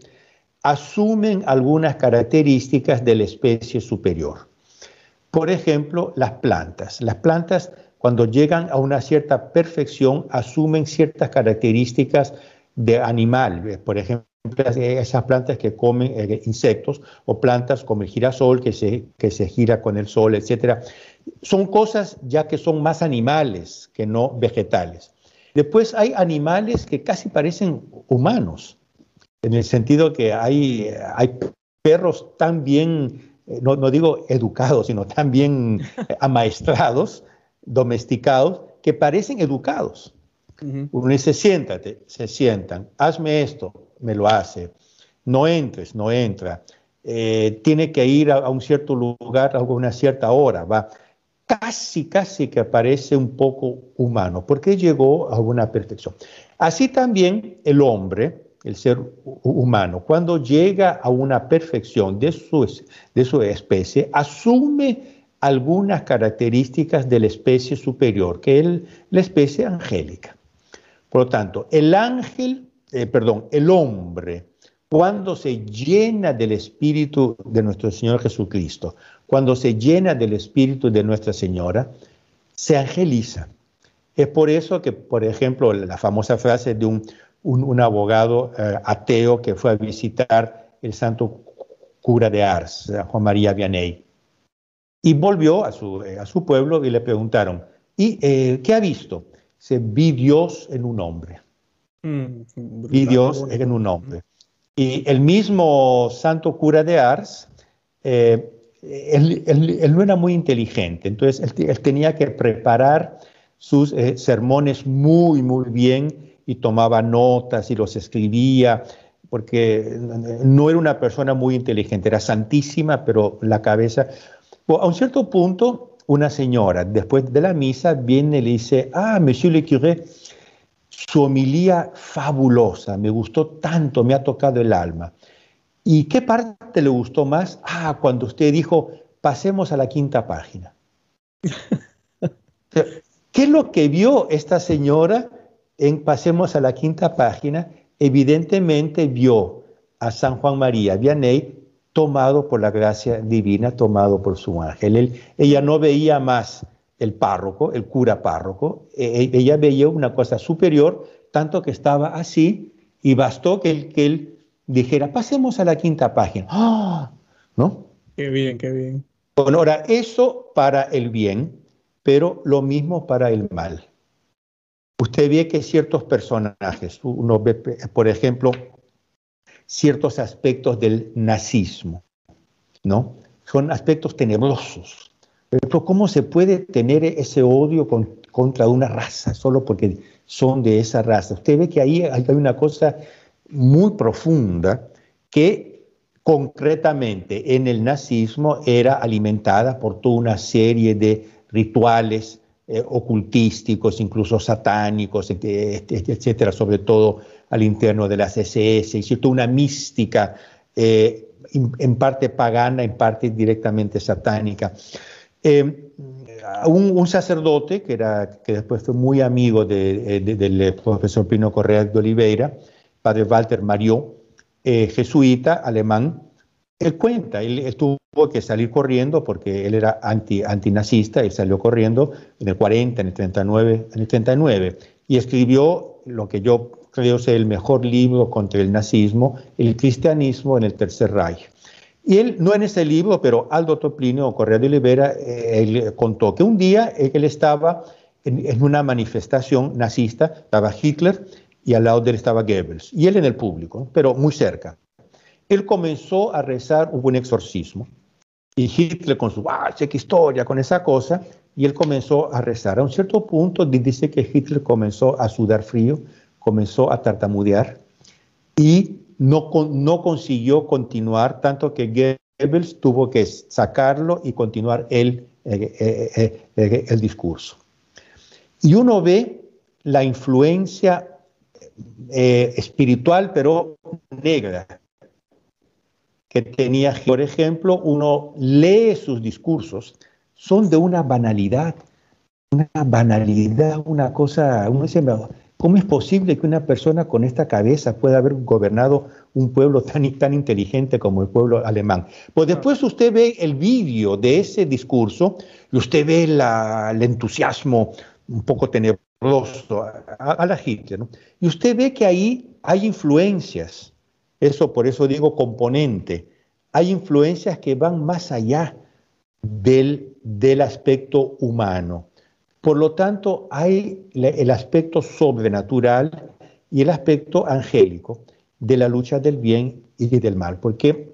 asumen algunas características de la especie superior. Por ejemplo, las plantas. Las plantas, cuando llegan a una cierta perfección, asumen ciertas características de animal. Por ejemplo, esas plantas que comen eh, insectos o plantas como el girasol que se, que se gira con el sol, etc. Son cosas ya que son más animales que no vegetales. Después hay animales que casi parecen humanos en el sentido que hay, hay perros tan bien, eh, no, digo educados, sino tan bien amaestrados, domesticados, que parecen educados. Uno dice, siéntate, se sientan, hazme esto, me lo hace, no entres, no entra, eh, tiene que ir a, un cierto lugar a una cierta hora, va casi, casi que parece un poco humano, porque llegó a una perfección. Así también el hombre, el ser humano, cuando llega a una perfección de su, de su especie, asume algunas características de la especie superior, que es la especie angélica. Por lo tanto, el ángel, eh, perdón, el hombre, cuando se llena del Espíritu de nuestro Señor Jesucristo, cuando se llena del Espíritu de Nuestra Señora, se angeliza. Es por eso que, por ejemplo, la famosa frase de un, abogado eh, ateo que fue a visitar el santo cura de Ars, Juan María Vianney, y volvió a su, eh, a su pueblo y le preguntaron, ¿y eh, qué ha visto? Se vi Dios en un hombre. Mm, vi Dios en un hombre. Y el mismo santo cura de Ars, él, no era muy inteligente, entonces él, tenía que preparar sus eh, sermones muy, muy bien y tomaba notas y los escribía, porque no era una persona muy inteligente, era santísima, pero la cabeza... a un cierto punto, una señora, después de la misa, viene y le dice, ah, monsieur le curé, su homilía fabulosa, me gustó tanto, me ha tocado el alma. ¿Y qué parte le gustó más? Ah, cuando usted dijo, pasemos a la quinta página. ¿Qué es lo que vio esta señora en Pasemos a la quinta página? Evidentemente vio a San Juan María Vianney tomado por la gracia divina, tomado por su ángel. ella no veía más el párroco, el cura párroco, e, e, ella veía una cosa superior, tanto que estaba así, y bastó que él, que él dijera, pasemos a la quinta página. ¡Ah! ¿No? Qué bien, qué bien. Bueno, ahora, eso para el bien, pero lo mismo para el mal. Usted ve que ciertos personajes, uno ve, por ejemplo, ciertos aspectos del nazismo, ¿no? Son aspectos tenebrosos. Pero ¿cómo se puede tener ese odio contra una raza solo porque son de esa raza? Usted ve que ahí hay una cosa muy profunda que concretamente en el nazismo era alimentada por toda una serie de rituales eh, ocultísticos, incluso satánicos, etcétera, sobre todo al interno de las SS, y toda una mística eh, en parte pagana, en parte directamente satánica. Eh, un, sacerdote que, era, que después fue muy amigo del profesor Pino Correa de Oliveira, padre Walter Mario, eh, jesuita alemán, él cuenta, él, tuvo que salir corriendo porque él era anti, antinazista, él salió corriendo en el 40, en el 39, en el 39, y escribió lo que yo creo ser el mejor libro contra el nazismo, el cristianismo en el Tercer Reich. Y él, no en ese libro, pero Aldo Toplino, Correa de Olivera, eh, él contó que un día él estaba en, una manifestación nazista, estaba Hitler, y al lado de él estaba Goebbels, y él en el público, pero muy cerca. Él comenzó a rezar, hubo un exorcismo, y Hitler con su, ah, qué historia, con esa cosa, y él comenzó a rezar. A un cierto punto dice que Hitler comenzó a sudar frío, comenzó a tartamudear, y no, consiguió continuar, tanto que Goebbels tuvo que sacarlo y continuar él, eh, eh, eh, el discurso. Y uno ve la influencia espiritual, pero negra, que tenía, por ejemplo, uno lee sus discursos, son de una banalidad, una banalidad, una cosa, uno dice, ¿cómo es posible que una persona con esta cabeza pueda haber gobernado un pueblo tan, tan inteligente como el pueblo alemán? Pues después usted ve el vídeo de ese discurso y usted ve el entusiasmo un poco tenebroso a, la Hitler. Y usted ve que ahí hay influencias, eso por eso digo componente, hay influencias que van más allá del, del aspecto humano. Por lo tanto, hay el aspecto sobrenatural y el aspecto angélico de la lucha del bien y del mal. Porque,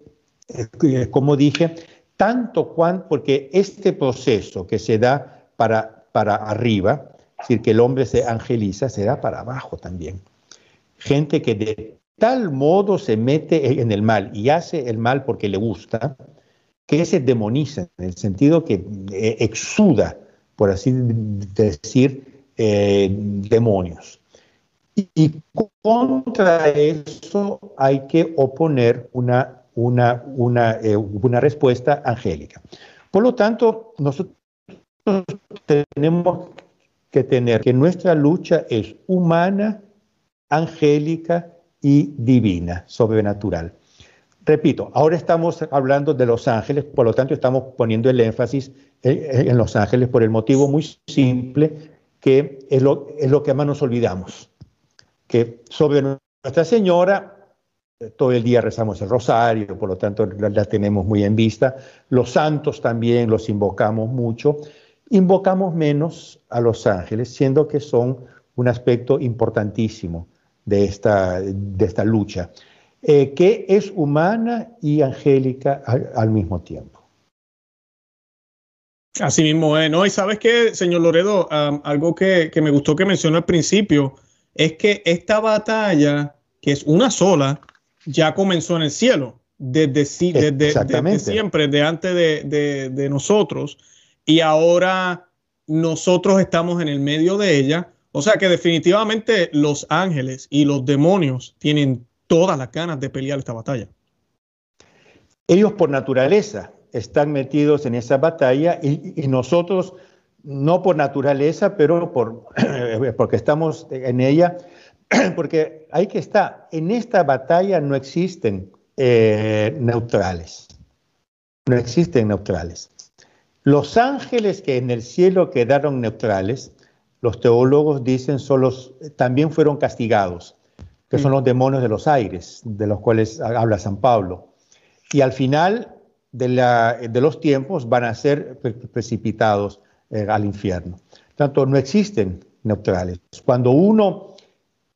eh, como dije, tanto cuanto, porque este proceso que se da para, para arriba, es decir, que el hombre se angeliza, se da para abajo también. Gente que tal modo se mete en el mal y hace el mal porque le gusta, que se demoniza, en el sentido que eh, exuda, por así decir, eh, demonios. Y, contra eso hay que oponer una, una, una, eh, una respuesta angélica. Por lo tanto, nosotros tenemos que tener que nuestra lucha es humana, angélica y divina, sobrenatural. Repito, ahora estamos hablando de los ángeles, por lo tanto estamos poniendo el énfasis en los ángeles por el motivo muy simple que es lo, que más nos olvidamos, que sobre Nuestra Señora todo el día rezamos el rosario, por lo tanto la, tenemos muy en vista, los santos también los invocamos mucho, invocamos menos a los ángeles, siendo que son un aspecto importantísimo de esta lucha, eh, que es humana y angélica al, mismo tiempo. Así mismo es, ¿no? Y sabes que, señor Loredo, algo que, me gustó que mencionó al principio, es que esta batalla, que es una sola, ya comenzó en el cielo, desde, desde, siempre, de antes de nosotros, y ahora nosotros estamos en el medio de ella o sea que definitivamente los ángeles y los demonios tienen todas las ganas de pelear esta batalla. Ellos por naturaleza están metidos en esa batalla y, nosotros no por naturaleza, pero por, porque estamos en ella, porque hay que estar, en esta batalla no existen eh, neutrales, no existen neutrales. Los ángeles que en el cielo quedaron neutrales los teólogos dicen solos, también fueron castigados, que son mm. los demonios de los aires, de los cuales habla San Pablo. Y al final de, los tiempos van a ser precipitados eh, al infierno. Tanto no existen neutrales. Cuando uno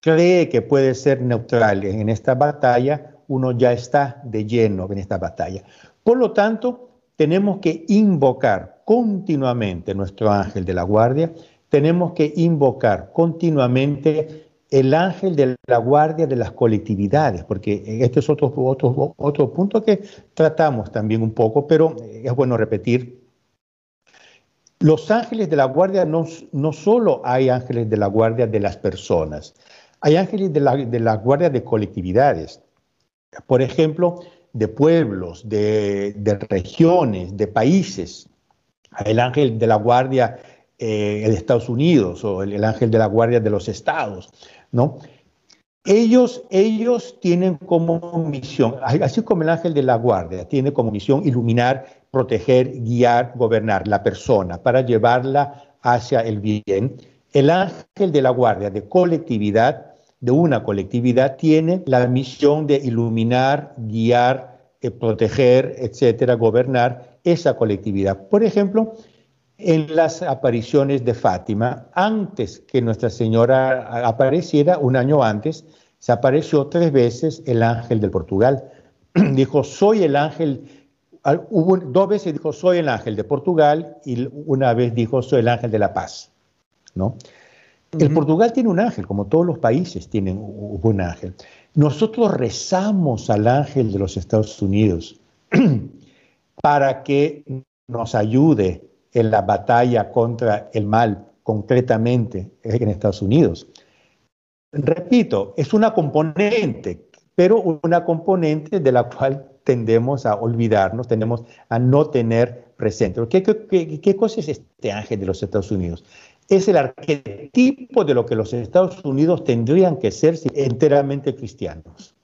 cree que puede ser neutral en esta batalla, uno ya está de lleno en esta batalla. Por lo tanto, tenemos que invocar continuamente nuestro ángel de la guardia tenemos que invocar continuamente el ángel de la guardia de las colectividades, porque este es otro, otro, otro punto que tratamos también un poco, pero es bueno repetir. Los ángeles de la guardia no, no solo hay ángeles de la guardia de las personas, hay ángeles de la, de la guardia de colectividades. Por ejemplo, de pueblos, de, de regiones, de países. El ángel de la guardia eh, el Estados Unidos o el, ángel de la guardia de los estados, ¿no? Ellos, ellos tienen como misión, así como el ángel de la guardia tiene como misión iluminar, proteger, guiar, gobernar la persona para llevarla hacia el bien, el ángel de la guardia de colectividad, de una colectividad, tiene la misión de iluminar, guiar, eh, proteger, etcétera, gobernar esa colectividad. Por ejemplo, en las apariciones de Fátima, antes que Nuestra Señora apareciera, un año antes, se apareció tres veces el ángel del Portugal. dijo, soy el ángel, hubo, dos veces dijo, soy el ángel de Portugal y una vez dijo, soy el ángel de la paz. ¿no? El Portugal tiene un ángel, como todos los países tienen un ángel. Nosotros rezamos al ángel de los Estados Unidos para que nos ayude en la batalla contra el mal, concretamente en Estados Unidos. Repito, es una componente, pero una componente de la cual tendemos a olvidarnos, tendemos a no tener presente. ¿Qué, qué, cosa es este ángel de los Estados Unidos? Es el arquetipo de lo que los Estados Unidos tendrían que ser enteramente cristianos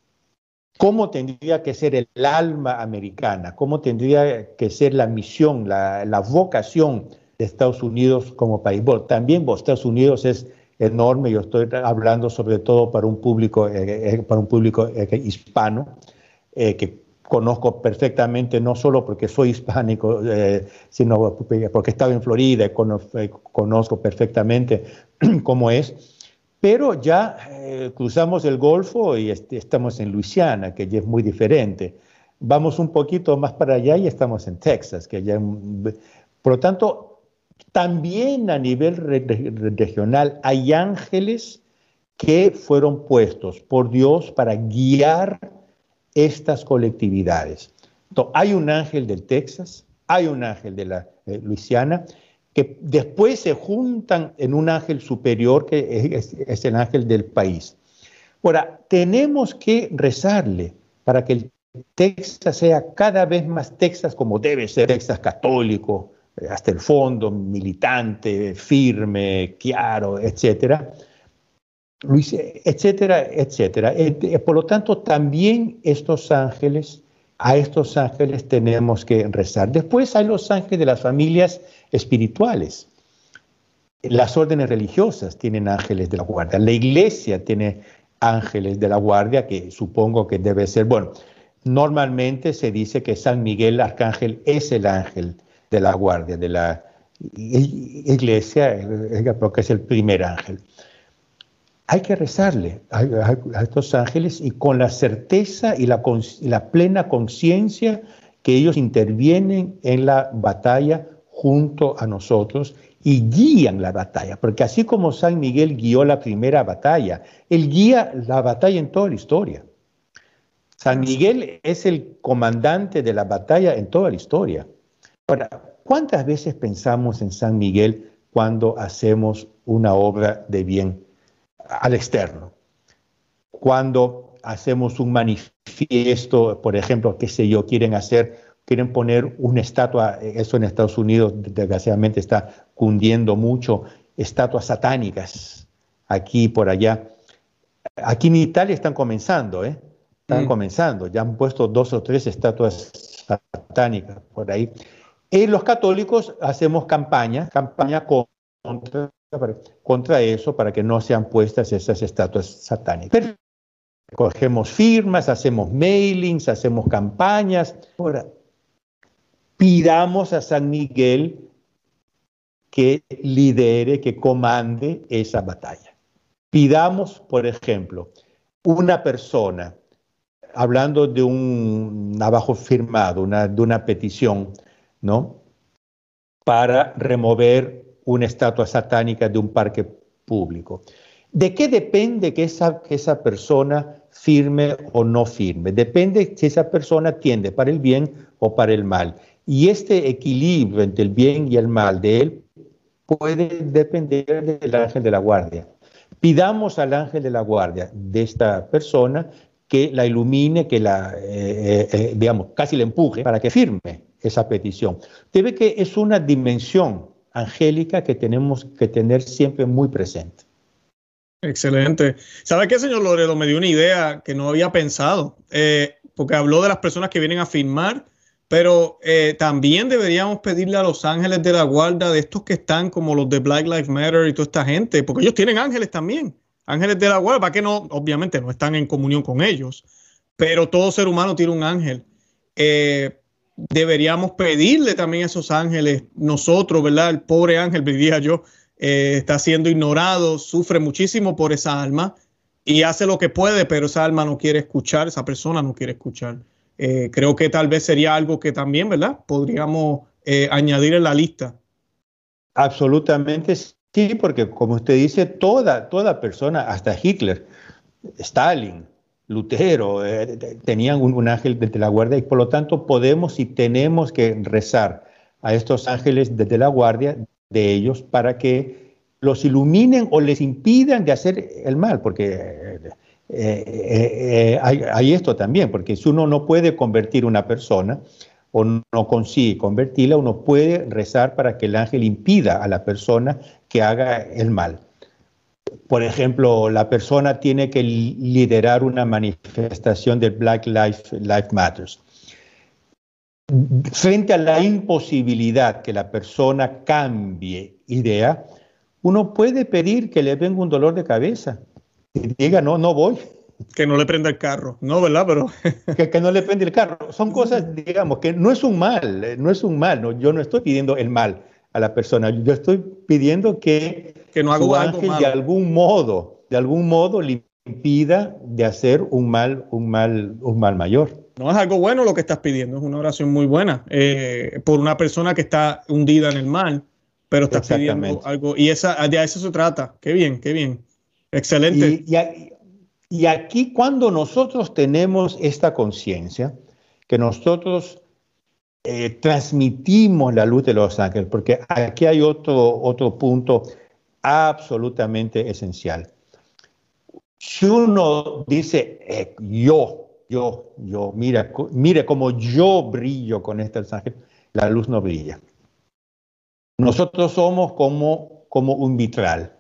cómo tendría que ser el alma americana, cómo tendría que ser la misión, la, vocación de Estados Unidos como país. Bueno, también Estados Unidos es enorme, yo estoy hablando sobre todo para un público, eh, eh, para un público eh, hispano, que conozco perfectamente, no solo porque soy hispánico, sino porque he estado en Florida y conozco perfectamente cómo es pero ya eh, cruzamos el Golfo y estamos en Luisiana, que ya es muy diferente. Vamos un poquito más para allá y estamos en Texas, que ya... Por lo tanto, también a nivel regional hay ángeles que fueron puestos por Dios para guiar estas colectividades. Hay un ángel del Texas, hay un ángel de la eh, Luisiana, que después se juntan en un ángel superior que es, el ángel del país. Ahora, tenemos que rezarle para que el Texas sea cada vez más Texas como debe ser, Texas católico, eh, hasta el fondo, militante, firme, claro, etcétera. Etcétera, etcétera. Eh, por lo tanto, también estos ángeles, a estos ángeles tenemos que rezar. Después hay los ángeles de las familias espirituales. Las órdenes religiosas tienen ángeles de la guardia. La iglesia tiene ángeles de la guardia, que supongo que debe ser, bueno, normalmente se dice que San Miguel Arcángel es el ángel de la guardia de la iglesia, porque es el primer ángel hay que rezarle a, estos ángeles y con la certeza y la, la plena conciencia que ellos intervienen en la batalla junto a nosotros y guían la batalla, porque así como San Miguel guió la primera batalla, él guía la batalla en toda la historia. San Miguel es el comandante de la batalla en toda la historia. Ahora, ¿cuántas veces pensamos en San Miguel cuando hacemos una obra de bien al externo. Cuando hacemos un manifiesto, por ejemplo, qué sé yo, quieren hacer, quieren poner una estatua, eso en Estados Unidos desgraciadamente está cundiendo mucho, estatuas satánicas, aquí y por allá. Aquí en Italia están comenzando, ¿eh? Están mm. comenzando, ya han puesto dos o tres estatuas satánicas por ahí. Y los católicos hacemos campaña, campaña contra contra eso para que no sean puestas esas estatuas satánicas. cogemos firmas, hacemos mailings, hacemos campañas. Ahora, pidamos a San Miguel que lidere, que comande esa batalla. Pidamos, por ejemplo, una persona, hablando de un abajo firmado, de una petición, ¿no? Para remover una estatua satánica de un parque público. ¿De qué depende que esa, que esa persona firme o no firme? Depende si esa persona tiende para el bien o para el mal. Y este equilibrio entre el bien y el mal de él puede depender del ángel de la guardia. Pidamos al ángel de la guardia de esta persona que la ilumine, que la, eh, eh, eh, digamos, casi la empuje para que firme esa petición. Debe que es una dimensión angélica que tenemos que tener siempre muy presente. Excelente. ¿Sabe qué, señor Loredo? Me dio una idea que no había pensado, eh, porque habló de las personas que vienen a firmar, pero eh, también deberíamos pedirle a los ángeles de la guarda, de estos que están como los de Black Lives Matter y toda esta gente, porque ellos tienen ángeles también, ángeles de la guarda, para que no, obviamente no están en comunión con ellos, pero todo ser humano tiene un ángel. Eh, deberíamos pedirle también a esos ángeles, nosotros, ¿verdad? El pobre ángel, diría yo, eh, está siendo ignorado, sufre muchísimo por esa alma y hace lo que puede, pero esa alma no quiere escuchar, esa persona no quiere escuchar. Eh, creo que tal vez sería algo que también, ¿verdad? Podríamos eh, añadir en la lista. Absolutamente sí, porque como usted dice, toda, toda persona, hasta Hitler, Stalin, Lutero, eh, tenían un, ángel desde la guardia y por lo tanto podemos y tenemos que rezar a estos ángeles desde la guardia de ellos para que los iluminen o les impidan de hacer el mal, porque eh, eh, hay, hay, esto también, porque si uno no puede convertir una persona o no consigue convertirla, uno puede rezar para que el ángel impida a la persona que haga el mal por ejemplo, la persona tiene que liderar una manifestación del Black Lives Life Matters. Frente a la imposibilidad que la persona cambie idea, uno puede pedir que le venga un dolor de cabeza y diga, no, no voy. Que no le prenda el carro, no, ¿verdad? Pero... que, que, no le prenda el carro. Son cosas, digamos, que no es un mal, eh, no es un mal, no, yo no estoy pidiendo el mal a la persona. Yo estoy pidiendo que, que no haga ángel de algún modo, de algún modo le impida de hacer un mal, un mal, un mal mayor. No es algo bueno lo que estás pidiendo, es una oración muy buena eh, por una persona que está hundida en el mal, pero estás pidiendo algo y esa, de eso se trata. Qué bien, qué bien. Excelente. Y, aquí cuando nosotros tenemos esta conciencia, que nosotros eh, transmitimos la luz de los ángeles, porque aquí hay otro, otro punto absolutamente esencial. Si uno dice, eh, yo, yo, yo, mira, mire cómo yo brillo con este ángel, la luz no brilla. Nosotros somos como, como un vitral.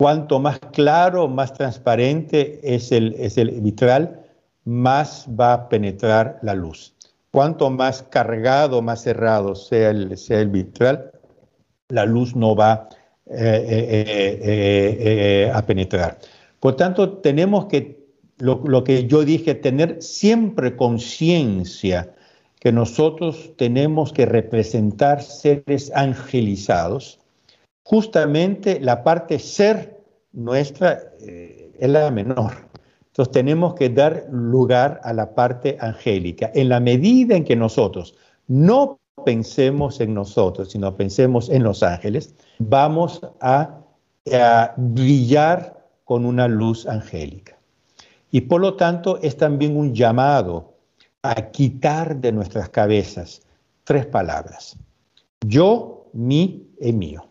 Cuanto más claro, más transparente es el, es el vitral, más va a penetrar la luz. Cuanto más cargado, más cerrado sea el, sea el vitral, la luz no va eh, eh, eh, a penetrar. Por tanto, tenemos que, lo, lo que yo dije, tener siempre conciencia que nosotros tenemos que representar seres angelizados, justamente la parte ser nuestra eh, es la menor. Entonces tenemos que dar lugar a la parte angélica. En la medida en que nosotros no pensemos en nosotros, sino pensemos en los ángeles, vamos a, a brillar con una luz angélica. Y por lo tanto es también un llamado a quitar de nuestras cabezas tres palabras. Yo, mi y mío.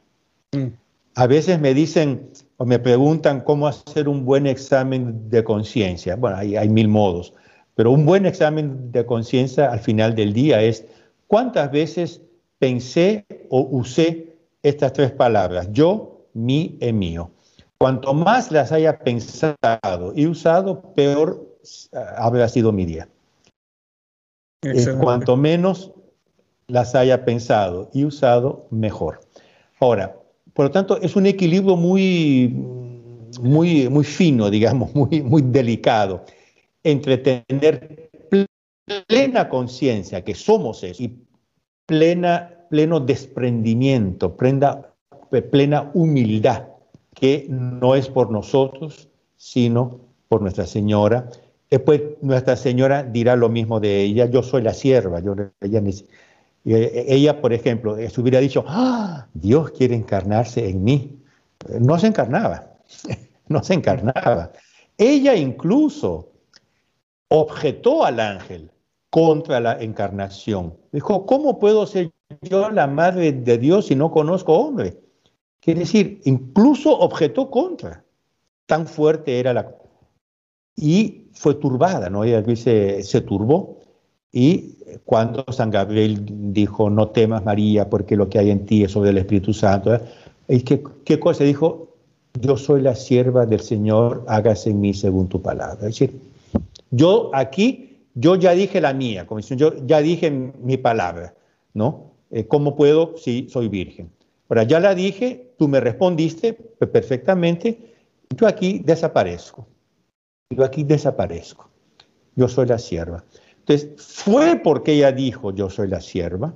A veces me dicen o me preguntan cómo hacer un buen examen de conciencia. Bueno, hay, hay mil modos, pero un buen examen de conciencia al final del día es cuántas veces pensé o usé estas tres palabras, yo, mi y mío. Cuanto más las haya pensado y usado, peor habrá sido mi día. En cuanto menos las haya pensado y usado, mejor. Ahora, por lo tanto, es un equilibrio muy, muy, muy fino, digamos, muy, muy delicado, entre tener plena conciencia que somos eso y plena, pleno desprendimiento, plena, plena humildad, que no es por nosotros, sino por Nuestra Señora, Después Nuestra Señora dirá lo mismo de ella, yo soy la sierva. Yo, ella, ella, por ejemplo, eh, se hubiera dicho, ¡Ah, Dios quiere encarnarse en mí. No se encarnaba, no se encarnaba. Ella incluso objetó al ángel contra la encarnación. Dijo, ¿cómo puedo ser yo la madre de Dios si no conozco hombre? Quiere decir, incluso objetó contra. Tan fuerte era la... Y fue turbada, ¿no? Ella se, se turbó y cuando San Gabriel dijo, no temas María, porque lo que hay en ti es sobre el Espíritu Santo, ¿eh? ¿qué, ¿qué cosa dijo? Yo soy la sierva del Señor, hágase en mí según tu palabra. Es decir, yo aquí, yo ya dije la mía, como yo ya dije mi palabra, ¿no? Eh, ¿Cómo puedo si soy virgen? Ahora, ya la dije, tú me respondiste perfectamente, yo aquí desaparezco yo aquí desaparezco. Yo soy la sierva. Entonces, fue porque ella dijo, yo soy la sierva,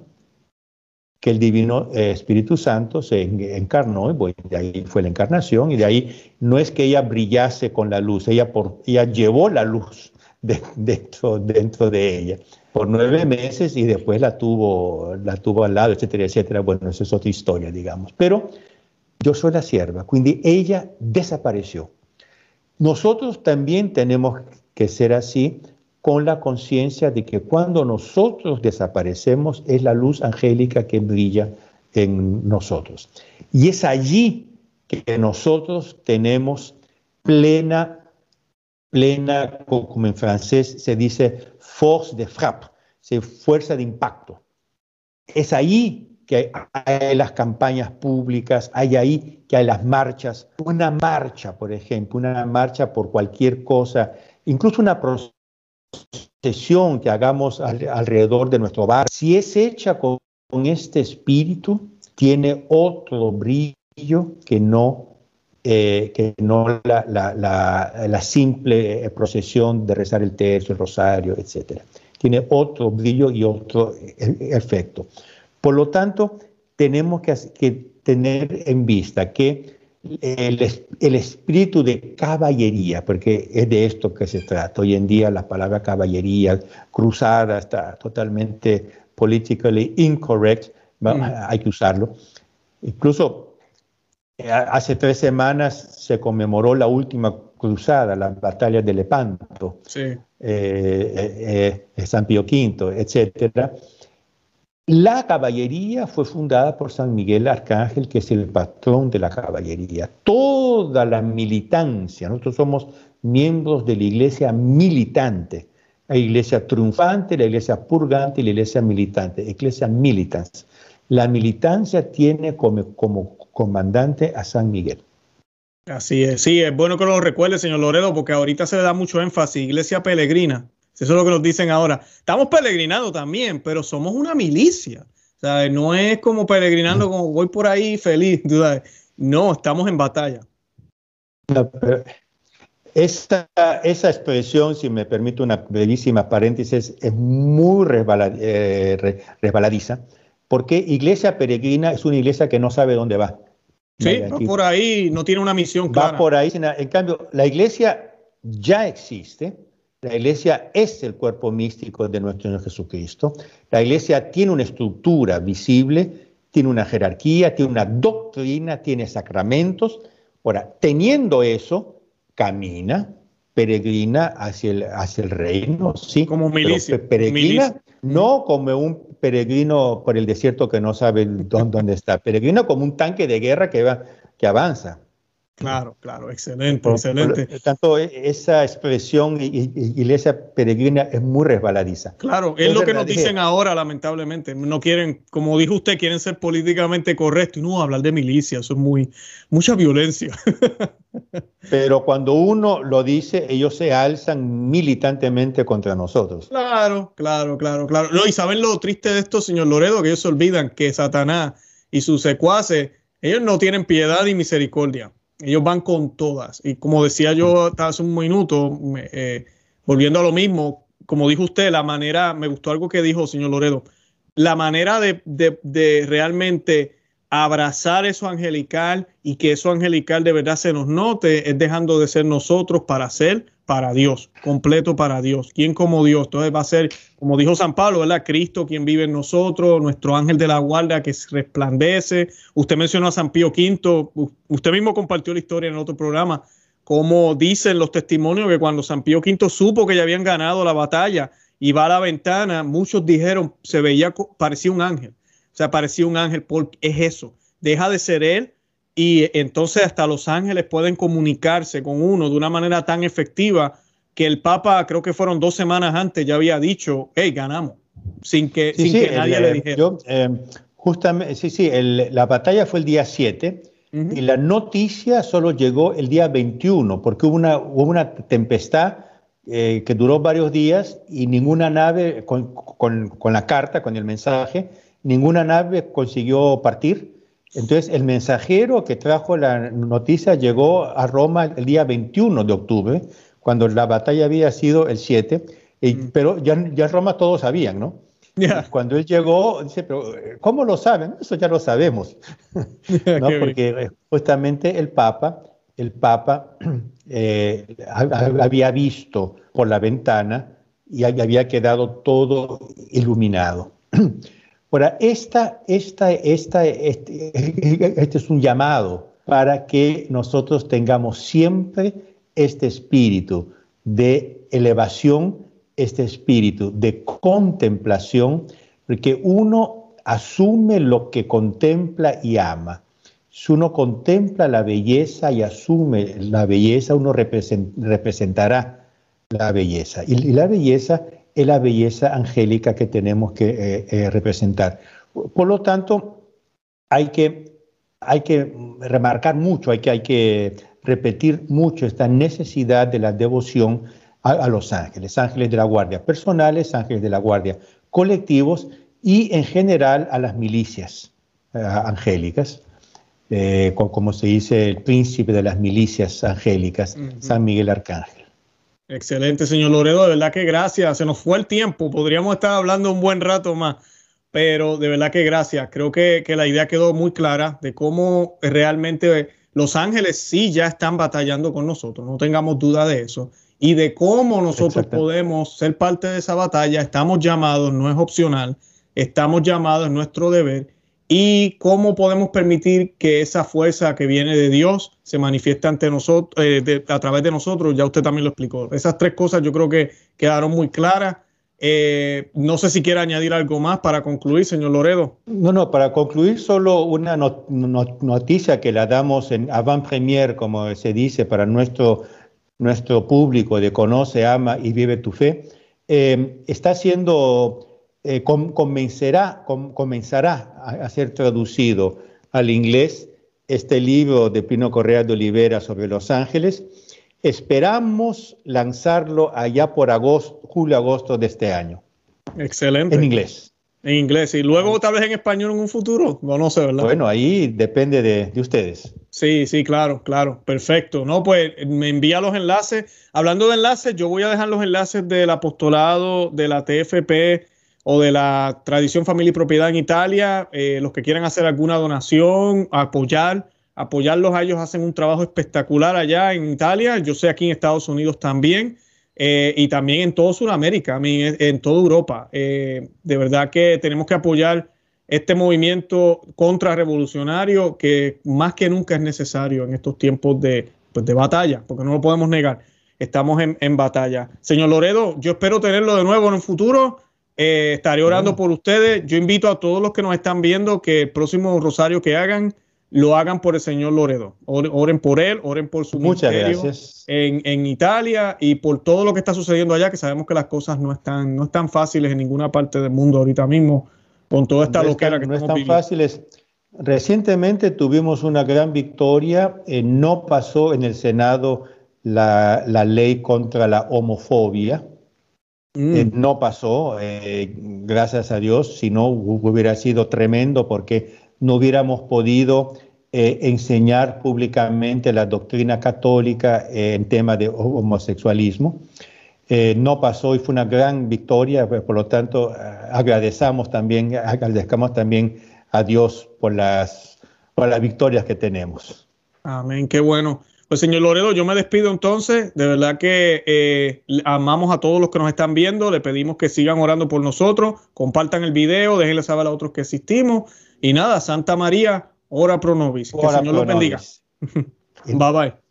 que el divino eh, Espíritu Santo se encarnó, y de ahí fue la encarnación, y de ahí no es que ella brillase con la luz, ella, ella llevó la luz dentro, dentro de ella por nueve meses y después la tuvo, la tuvo al lado, etcétera, etcétera. Bueno, eso es otra historia, digamos. Pero yo soy la sierva, quindi ella desapareció. Nosotros también tenemos que ser así con la conciencia de que cuando nosotros desaparecemos es la luz angélica que brilla en nosotros. Y es allí que nosotros tenemos plena, plena, como en francés se dice, force de frappe, fuerza de impacto. Es ahí que hay las campañas públicas, hay ahí que hay las marchas, una marcha, por ejemplo, una marcha por cualquier cosa, incluso una procesión que hagamos alrededor de nuestro bar, si es hecha con, este espíritu, tiene otro brillo que no, eh, que no la, la, simple procesión de rezar el tercio, el rosario, etc. Tiene otro brillo y otro e, efecto. Por lo tanto, tenemos que, tener en vista que el, espíritu de caballería, porque es de esto que se trata. Hoy en día la palabra caballería, cruzada, está totalmente politically incorrect, mm. hay que usarlo. Incluso Eh, hace tres semanas se conmemoró la última cruzada, la batalla de Lepanto, sí. Eh, San Pío V, etc. La caballería fue fundada por San Miguel Arcángel, que es el patrón de la caballería. Toda la militancia, nosotros somos miembros de la iglesia militante, la iglesia triunfante, la iglesia purgante y la iglesia militante, iglesia militans. La militancia tiene como, como comandante a San Miguel. Así es, sí, es bueno que lo recuerde, señor Loredo, porque ahorita se le da mucho énfasis, iglesia peregrina. Eso es lo que nos dicen ahora. Estamos peregrinando también, pero somos una milicia. No es como peregrinando como voy por ahí feliz. No, estamos en batalla. esa, esa, expresión, si me permite una brevísima paréntesis, es muy eh, resbaladiza porque iglesia peregrina es una iglesia que no sabe dónde va. Sí, va por ahí, no tiene una misión clara. Va por ahí. En cambio, la iglesia ya existe. La iglesia es el cuerpo místico de nuestro Señor Jesucristo. La iglesia tiene una estructura visible, tiene una jerarquía, tiene una doctrina, tiene sacramentos. Ahora, teniendo eso, camina, peregrina hacia el, hacia el reino, sí. Como milicia. peregrina, no como un peregrino por el desierto que no sabe dónde, está, peregrino como un tanque de guerra que, va, que avanza. Claro, claro, excelente, excelente. tanto, e, esa expresión iglesia peregrina es muy resbaladiza. Claro, es, lo que nos dicen ahora, lamentablemente. No quieren, como dijo usted, quieren ser políticamente correctos y no hablar de milicia, eso es muy, mucha violencia. Pero cuando uno lo dice, ellos se alzan militantemente contra nosotros. Claro, claro, claro, claro. No, y saben lo triste de esto, señor Loredo, que ellos se olvidan que Satanás y sus secuaces, ellos no tienen piedad ni misericordia ellos van con todas. Y como decía yo hace un minuto, eh, volviendo a lo mismo, como dijo usted, la manera, me gustó algo que dijo señor Loredo, la manera de, de realmente abrazar eso angelical y que eso angelical de verdad se nos note es dejando de ser nosotros para ser para Dios, completo para Dios. ¿Quién como Dios? Entonces va a ser, como dijo San Pablo, ¿verdad? Cristo quien vive en nosotros, nuestro ángel de la guarda que resplandece. Usted mencionó a San Pío V, usted mismo compartió la historia en otro programa, como dicen los testimonios que cuando San Pío V supo que ya habían ganado la batalla y va a la ventana, muchos dijeron, se veía, parecía un ángel. O sea, parecía un ángel, porque es eso. Deja de ser él y entonces hasta los ángeles pueden comunicarse con uno de una manera tan efectiva que el Papa, creo que fueron dos semanas antes, ya había dicho, hey, ganamos, sin que, sin que nadie le dijera. Eh, justamente, sí, sí, la batalla fue el día 7 y la noticia solo llegó el día 21 porque hubo una, hubo una tempestad eh, que duró varios días y ninguna nave, con, con, con la carta, con el mensaje, ninguna nave consiguió partir entonces, el mensajero que trajo la noticia llegó a Roma el día 21 de octubre, cuando la batalla había sido el 7, mm. pero ya, ya en Roma todos sabían, ¿no? Cuando él llegó, dice, pero ¿cómo lo saben? Eso ya lo sabemos, ¿no? Porque eh, justamente el Papa, el Papa eh, había visto por la ventana y había quedado todo iluminado. Ahora, esta, esta, esta, este, este es un llamado para que nosotros tengamos siempre este espíritu de elevación, este espíritu de contemplación, porque uno asume lo que contempla y ama. Si uno contempla la belleza y asume la belleza, uno representará la belleza. Y la belleza es la belleza angélica que tenemos que eh, eh, representar. Por lo tanto, hay que, hay que remarcar mucho, hay que, hay que repetir mucho esta necesidad de la devoción a, los ángeles, ángeles de la guardia personales, ángeles de la guardia colectivos y en general a las milicias eh, angélicas, como se dice el príncipe de las milicias angélicas, San Miguel Arcángel. Excelente, señor Loredo. De verdad que gracias. Se nos fue el tiempo. Podríamos estar hablando un buen rato más, pero de verdad que gracias. Creo que, la idea quedó muy clara de cómo realmente los ángeles sí ya están batallando con nosotros. No tengamos duda de eso. Y de cómo nosotros podemos ser parte de esa batalla. Estamos llamados, no es opcional. Estamos llamados, es nuestro deber. Y cómo podemos permitir que esa fuerza que viene de Dios se manifieste ante nosotros, eh, a través de nosotros. Ya usted también lo explicó. Esas tres cosas yo creo que quedaron muy claras. Eh, no sé si quiere añadir algo más para concluir, señor Loredo. No, no, para concluir solo una noticia que la damos en avant premier, como se dice, para nuestro, nuestro público de Conoce, Ama y Vive tu Fe. Eh, está siendo eh, comenzará, comenzará a, ser traducido al inglés este libro de Pino Correa de Olivera sobre Los Ángeles. Esperamos lanzarlo allá por agosto, julio-agosto de este año. Excelente. En inglés. En inglés. Y luego tal vez en español en un futuro. No, no sé, ¿verdad? Bueno, ahí depende de, de, ustedes. Sí, sí, claro, claro. Perfecto. No, pues me envía los enlaces. Hablando de enlaces, yo voy a dejar los enlaces del apostolado de la TFP o de la tradición familia y propiedad en Italia, eh, los que quieran hacer alguna donación, apoyar, apoyarlos a ellos hacen un trabajo espectacular allá en Italia, yo sé aquí en Estados Unidos también, eh, y también en toda Sudamérica, en toda Europa. Eh, de verdad que tenemos que apoyar este movimiento contrarrevolucionario que más que nunca es necesario en estos tiempos de, pues, de batalla, porque no lo podemos negar. Estamos en, en batalla. Señor Loredo, yo espero tenerlo de nuevo en el futuro eh, estaré orando por ustedes. Yo invito a todos los que nos están viendo que el próximo rosario que hagan lo hagan por el señor Loredo. Oren por él, oren por su Muchas gracias. En, en, Italia y por todo lo que está sucediendo allá, que sabemos que las cosas no están, no están fáciles en ninguna parte del mundo ahorita mismo, con toda esta no loquera que no están fáciles. Recientemente tuvimos una gran victoria. Eh, no pasó en el Senado la, la ley contra la homofobia. Eh, mm. no pasó, eh, gracias a Dios, si no hubiera sido tremendo porque no hubiéramos podido eh, enseñar públicamente la doctrina católica en tema de homosexualismo. no pasó y fue una gran victoria, pues, por lo tanto agradecemos también, agradezcamos también a Dios por las, por las victorias que tenemos. Amén, qué bueno. Pues señor Loredo, yo me despido entonces. De verdad que eh, amamos a todos los que nos están viendo. Le pedimos que sigan orando por nosotros, compartan el video, déjenle saber a otros que existimos. Y nada, Santa María, ora pro nobis. Que el Señor los bendiga. bye bye.